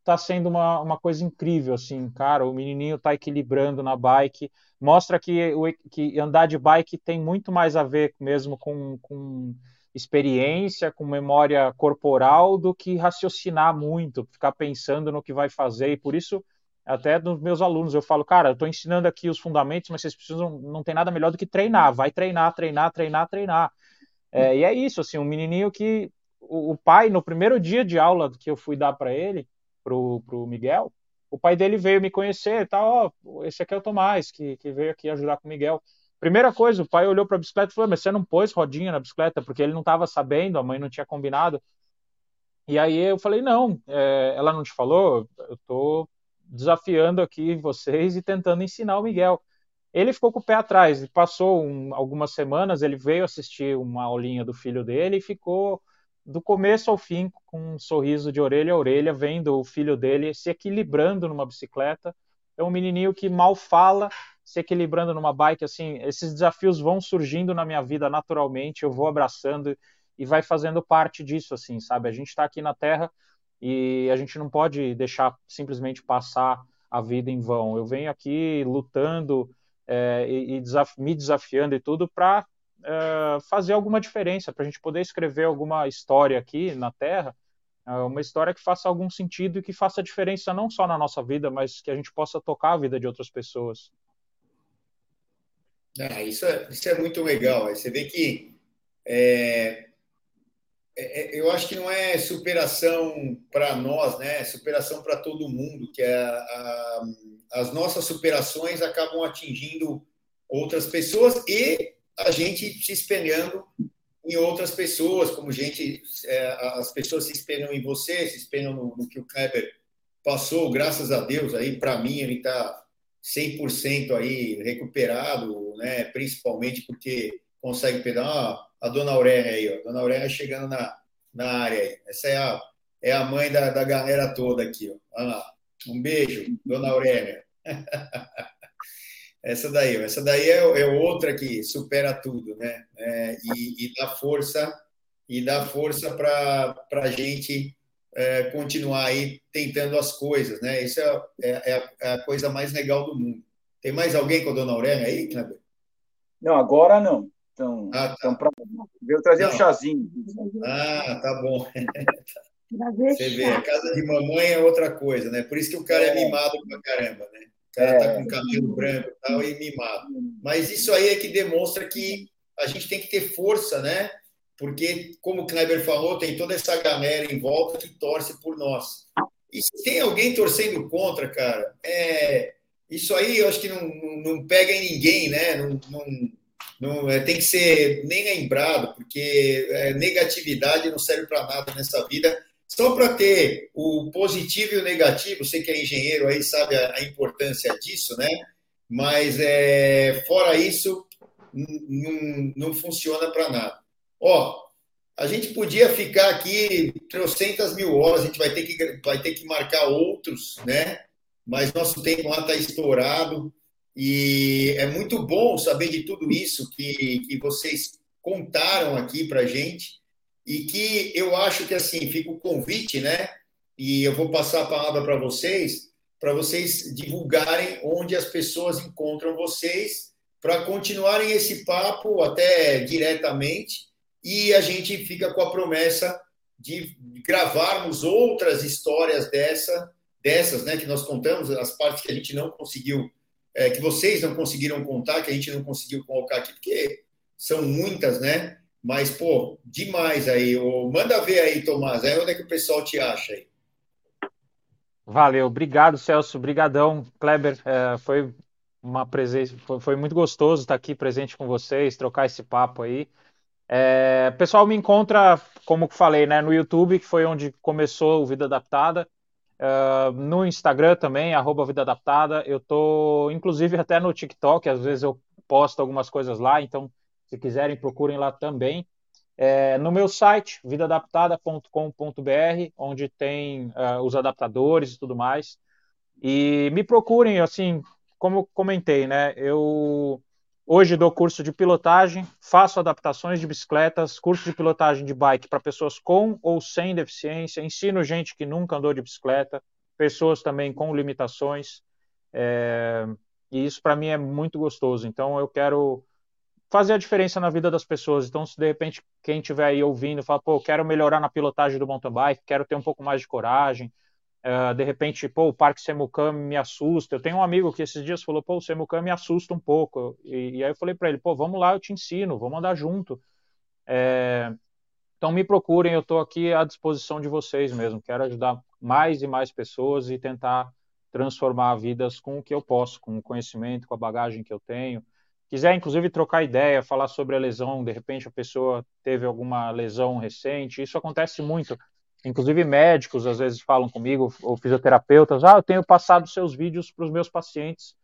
B: está sendo uma, uma coisa incrível, assim, cara. O menininho está equilibrando na bike, mostra que, que andar de bike tem muito mais a ver mesmo com, com experiência, com memória corporal, do que raciocinar muito, ficar pensando no que vai fazer. E por isso, até dos meus alunos, eu falo, cara, eu estou ensinando aqui os fundamentos, mas vocês precisam, não tem nada melhor do que treinar. Vai treinar, treinar, treinar, treinar. É, e é isso, assim, um menininho que o, o, pai, no primeiro dia de aula que eu fui dar para ele, pro, pro Miguel, o pai dele veio me conhecer, tá, ó, esse aqui é o Tomás, que, que veio aqui ajudar com o Miguel. Primeira coisa, o pai olhou para a bicicleta e falou: Mas você não pôs rodinha na bicicleta? Porque ele não estava sabendo, a mãe não tinha combinado. E aí eu falei: Não, é, ela não te falou? Eu estou desafiando aqui vocês e tentando ensinar o Miguel. Ele ficou com o pé atrás, e passou um, algumas semanas, ele veio assistir uma aulinha do filho dele e ficou do começo ao fim com um sorriso de orelha a orelha, vendo o filho dele se equilibrando numa bicicleta. É um menininho que mal fala, se equilibrando numa bike, assim, esses desafios vão surgindo na minha vida naturalmente, eu vou abraçando e vai fazendo parte disso, assim, sabe? A gente está aqui na Terra e a gente não pode deixar simplesmente passar a vida em vão. Eu venho aqui lutando é, e, e desaf me desafiando e tudo para é, fazer alguma diferença, para a gente poder escrever alguma história aqui na Terra, é, uma história que faça algum sentido e que faça diferença não só na nossa vida, mas que a gente possa tocar a vida de outras pessoas.
A: Ah, isso, é, isso é muito legal. Você vê que é, é, é eu acho que não é superação para nós, né? É superação para todo mundo, que é a, a, as nossas superações acabam atingindo outras pessoas e a gente se espelhando em outras pessoas, como gente, é, as pessoas se espelham em você, se espelham no, no que o Kleber passou, graças a Deus, aí para mim ele está 100% aí recuperado, né? principalmente porque consegue pegar a dona Aurélia aí, ó. dona Aurélia chegando na, na área aí. Essa é a, é a mãe da, da galera toda aqui. Ó. Olha lá. Um beijo, dona Aurélia. [laughs] essa daí, essa daí é, é, outra que supera tudo, né? É, e, e dá força e dá força para a gente é, continuar aí tentando as coisas, né? Isso é, é, é, é, a coisa mais legal do mundo. Tem mais alguém com a dona Aurélia aí, Kleber?
C: Não, agora não. Então, ah, tá. então pra... veio trazer não. um chazinho.
A: Ah, tá bom. [laughs] Você vê, a casa de mamãe é outra coisa, né? Por isso que o cara é, é mimado pra caramba, né? O cara tá com cabelo branco e tal e mimado. Mas isso aí é que demonstra que a gente tem que ter força, né? porque, como o Kleber falou, tem toda essa galera em volta que torce por nós. E se tem alguém torcendo contra, cara, é, isso aí eu acho que não, não, não pega em ninguém, né? Não, não, não é, tem que ser nem lembrado, porque é, negatividade não serve para nada nessa vida. Só para ter o positivo e o negativo, você que é engenheiro aí sabe a, a importância disso, né? Mas é, fora isso, não, não funciona para nada. Ó, a gente podia ficar aqui trocentas mil horas, a gente vai ter que, vai ter que marcar outros, né? Mas nosso tempo lá está estourado e é muito bom saber de tudo isso que, que vocês contaram aqui para gente e que eu acho que assim fica o convite, né? E eu vou passar a palavra para vocês, para vocês divulgarem onde as pessoas encontram vocês, para continuarem esse papo até diretamente e a gente fica com a promessa de gravarmos outras histórias dessa, dessas, né, que nós contamos, as partes que a gente não conseguiu, é, que vocês não conseguiram contar, que a gente não conseguiu colocar aqui, porque são muitas, né? Mas, pô, demais aí. Manda ver aí, Tomás, aí onde é que o pessoal te acha aí?
B: Valeu, obrigado, Celso, brigadão, Kleber, é, foi uma presença, foi, foi, muito gostoso estar aqui presente com vocês, trocar esse papo aí. É, pessoal me encontra, como falei, né, no YouTube, que foi onde começou o Vida Adaptada, uh, no Instagram também, arroba Vida Adaptada, eu tô, inclusive, até no TikTok, às vezes eu posto algumas coisas lá, então, se quiserem, procurem lá também. É, no meu site, vidaadaptada.com.br, onde tem uh, os adaptadores e tudo mais. E me procurem, assim, como comentei, né? Eu hoje dou curso de pilotagem, faço adaptações de bicicletas, curso de pilotagem de bike para pessoas com ou sem deficiência, ensino gente que nunca andou de bicicleta, pessoas também com limitações. É, e isso para mim é muito gostoso. Então eu quero fazer a diferença na vida das pessoas. Então, se de repente quem estiver aí ouvindo fala, pô, quero melhorar na pilotagem do mountain bike, quero ter um pouco mais de coragem, uh, de repente, pô, o Parque Semucam me assusta. Eu tenho um amigo que esses dias falou, pô, o Semucam me assusta um pouco. E, e aí eu falei para ele, pô, vamos lá, eu te ensino, vamos andar junto. É... Então me procurem, eu estou aqui à disposição de vocês mesmo. Quero ajudar mais e mais pessoas e tentar transformar vidas com o que eu posso, com o conhecimento, com a bagagem que eu tenho quiser inclusive trocar ideia, falar sobre a lesão, de repente a pessoa teve alguma lesão recente, isso acontece muito. Inclusive médicos às vezes falam comigo, ou fisioterapeutas, ah, eu tenho passado seus vídeos para os meus pacientes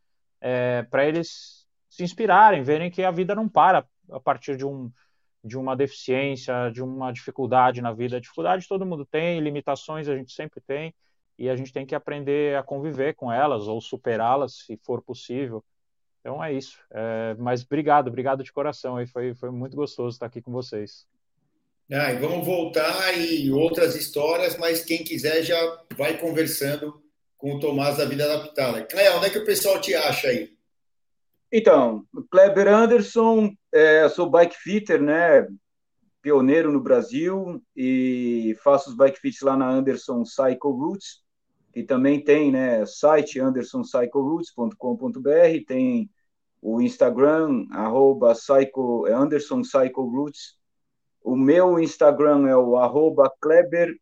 B: é, para eles se inspirarem, verem que a vida não para a partir de um de uma deficiência, de uma dificuldade na vida. Dificuldade todo mundo tem, limitações a gente sempre tem, e a gente tem que aprender a conviver com elas ou superá-las, se for possível. Então é isso. É, mas obrigado, obrigado de coração. Aí foi, foi muito gostoso estar aqui com vocês.
A: Ah, e vamos voltar e outras histórias, mas quem quiser já vai conversando com o Tomás da Vida Adaptada. Cléo, onde é que o pessoal te acha aí?
C: Então, Kleber Anderson, é, sou bike fitter, né? Pioneiro no Brasil e faço os bike fits lá na Anderson Cycle Routes que também tem né, site andersoncycleroutes.com.br, tem o Instagram, arroba psycho, é Anderson. O meu Instagram é o arroba Kleber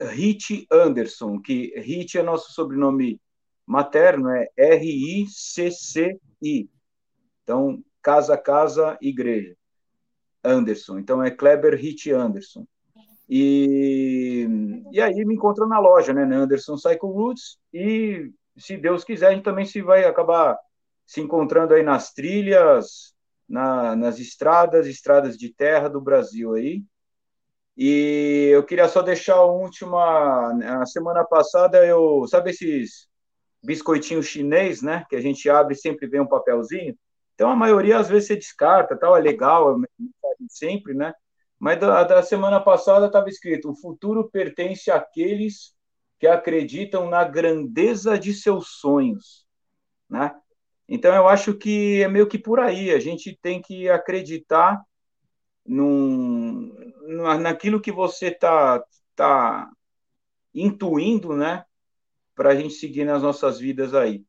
C: Hit Anderson, que Hit é nosso sobrenome materno, é R-I-C-C-I. Então, casa, casa, igreja. Anderson. Então, é Kleber Hit Anderson. E, e aí me encontra na loja, né, Anderson Cycle Roots, e se Deus quiser, a gente também se vai acabar se encontrando aí nas trilhas, na, nas estradas, estradas de terra do Brasil aí. E eu queria só deixar a última. Na semana passada, eu. Sabe esses biscoitinhos chinês, né? Que a gente abre e sempre vem um papelzinho. Então, a maioria às vezes você descarta, tal, é legal, é sempre, né? Mas da, da semana passada estava escrito: o futuro pertence àqueles que acreditam na grandeza de seus sonhos, né? Então eu acho que é meio que por aí. A gente tem que acreditar num, naquilo que você está tá intuindo, né? Para a gente seguir nas nossas vidas aí.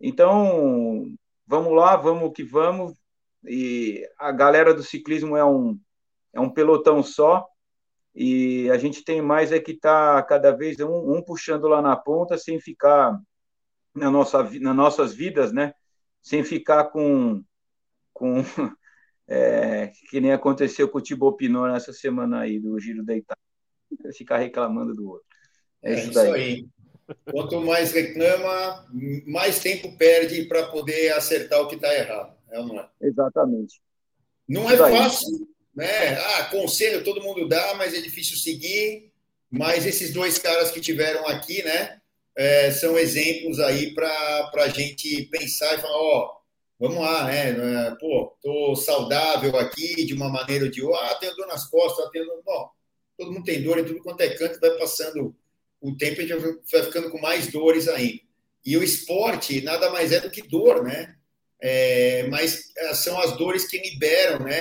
C: Então vamos lá, vamos que vamos. E a galera do ciclismo é um é um pelotão só, e a gente tem mais é que está cada vez um, um, puxando lá na ponta, sem ficar na nossa, nas nossas vidas, né? Sem ficar com, com [laughs] é, que nem aconteceu com o Thibaut Pinot nessa semana aí, do Giro deitado. Ficar reclamando do outro.
A: É, é isso, isso aí. Quanto mais reclama, mais tempo perde para poder acertar o que está errado. É ou não é?
C: Exatamente.
A: Não é fácil né? Ah, conselho todo mundo dá, mas é difícil seguir. Mas esses dois caras que tiveram aqui, né, é, são exemplos aí para a gente pensar e falar, ó, vamos lá, né? Pô, tô saudável aqui de uma maneira ou de outra. Ah, tenho dor nas costas, tenho dor. Todo mundo tem dor em tudo quanto é canto, vai passando o tempo a gente vai ficando com mais dores ainda. E o esporte nada mais é do que dor, né? É, mas é, são as dores que liberam, né?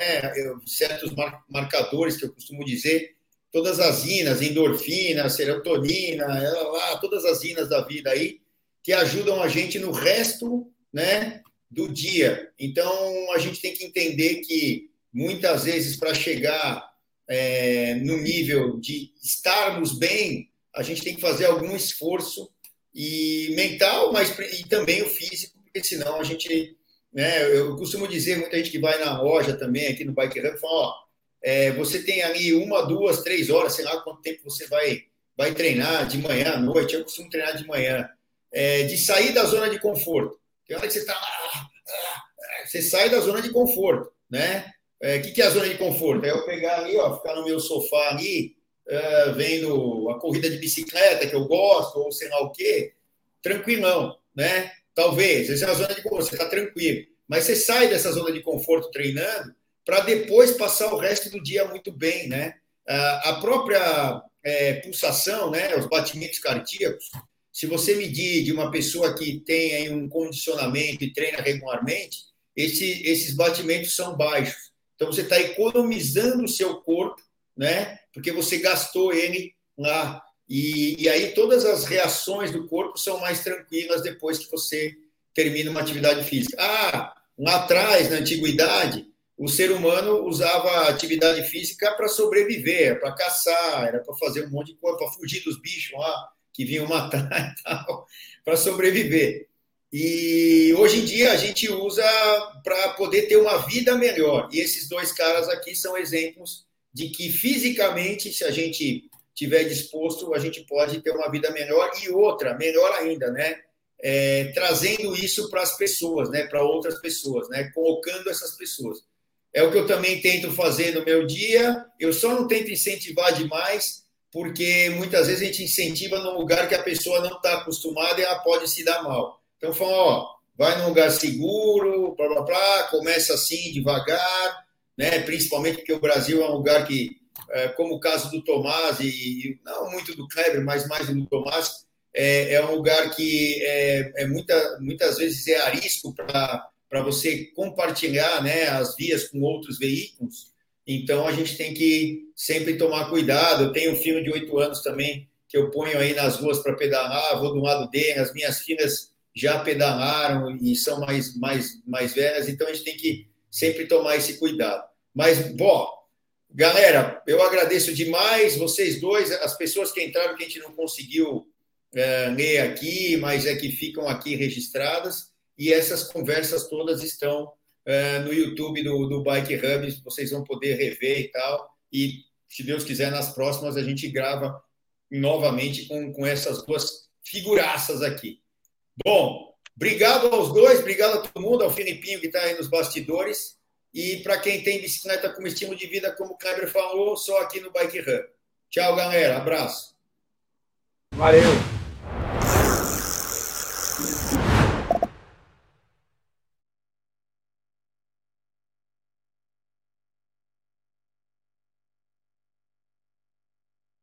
A: Certos marcadores que eu costumo dizer, todas as inas, endorfina, serotonina, lá, todas as inas da vida aí, que ajudam a gente no resto, né? do dia. Então, a gente tem que entender que muitas vezes, para chegar é, no nível de estarmos bem, a gente tem que fazer algum esforço e mental, mas e também o físico, porque senão a gente, né, eu costumo dizer muita gente que vai na loja também aqui no Bike Run, fala, ó, é, você tem ali uma, duas, três horas, sei lá quanto tempo você vai vai treinar de manhã à noite. Eu costumo treinar de manhã, é, de sair da zona de conforto. Tem hora que você está lá, você sai da zona de conforto, né? O é, que, que é a zona de conforto? É eu pegar ali, ó, ficar no meu sofá ali, vendo a corrida de bicicleta que eu gosto, ou sei lá o quê, tranquilão, né? Talvez, essa é a zona de conforto, você está tranquilo. Mas você sai dessa zona de conforto treinando para depois passar o resto do dia muito bem, né? A própria é, pulsação, né, os batimentos cardíacos, se você medir de uma pessoa que tem aí um condicionamento e treina regularmente, esse, esses batimentos são baixos. Então, você está economizando o seu corpo, né? Porque você gastou ele lá. E, e aí, todas as reações do corpo são mais tranquilas depois que você termina uma atividade física. Ah, lá atrás, na antiguidade, o ser humano usava atividade física para sobreviver, para caçar, era para fazer um monte de coisa, para fugir dos bichos lá que vinham matar [laughs] e tal, para sobreviver. E hoje em dia a gente usa para poder ter uma vida melhor. E esses dois caras aqui são exemplos de que fisicamente, se a gente tiver disposto, a gente pode ter uma vida melhor e outra, melhor ainda, né? É, trazendo isso para as pessoas, né? Para outras pessoas, né? Colocando essas pessoas. É o que eu também tento fazer no meu dia. Eu só não tento incentivar demais, porque muitas vezes a gente incentiva num lugar que a pessoa não está acostumada e ela pode se dar mal. Então, falam, ó, vai num lugar seguro, blá, blá, blá, começa assim, devagar, né? principalmente porque o Brasil é um lugar que, é, como o caso do Tomás, e não muito do Kleber, mas mais do Tomás, é, é um lugar que é, é muita, muitas vezes é arisco para você compartilhar né, as vias com outros veículos. Então, a gente tem que sempre tomar cuidado. Eu tenho um filho de oito anos também, que eu ponho aí nas ruas para pedalar, vou do lado dele, as minhas filhas já pedalaram e são mais, mais, mais velhas, então a gente tem que sempre tomar esse cuidado. Mas, bom, galera, eu agradeço demais vocês dois, as pessoas que entraram que a gente não conseguiu é, ler aqui, mas é que ficam aqui registradas, e essas conversas todas estão é, no YouTube do, do Bike Hub, vocês vão poder rever e tal, e se Deus quiser, nas próximas a gente grava novamente com, com essas duas figuraças aqui. Bom, obrigado aos dois, obrigado a todo mundo, ao Filipinho que está aí nos bastidores. E para quem tem bicicleta como estilo de vida, como o Kleber falou, só aqui no Bike Run. Tchau, galera. Abraço.
C: Valeu.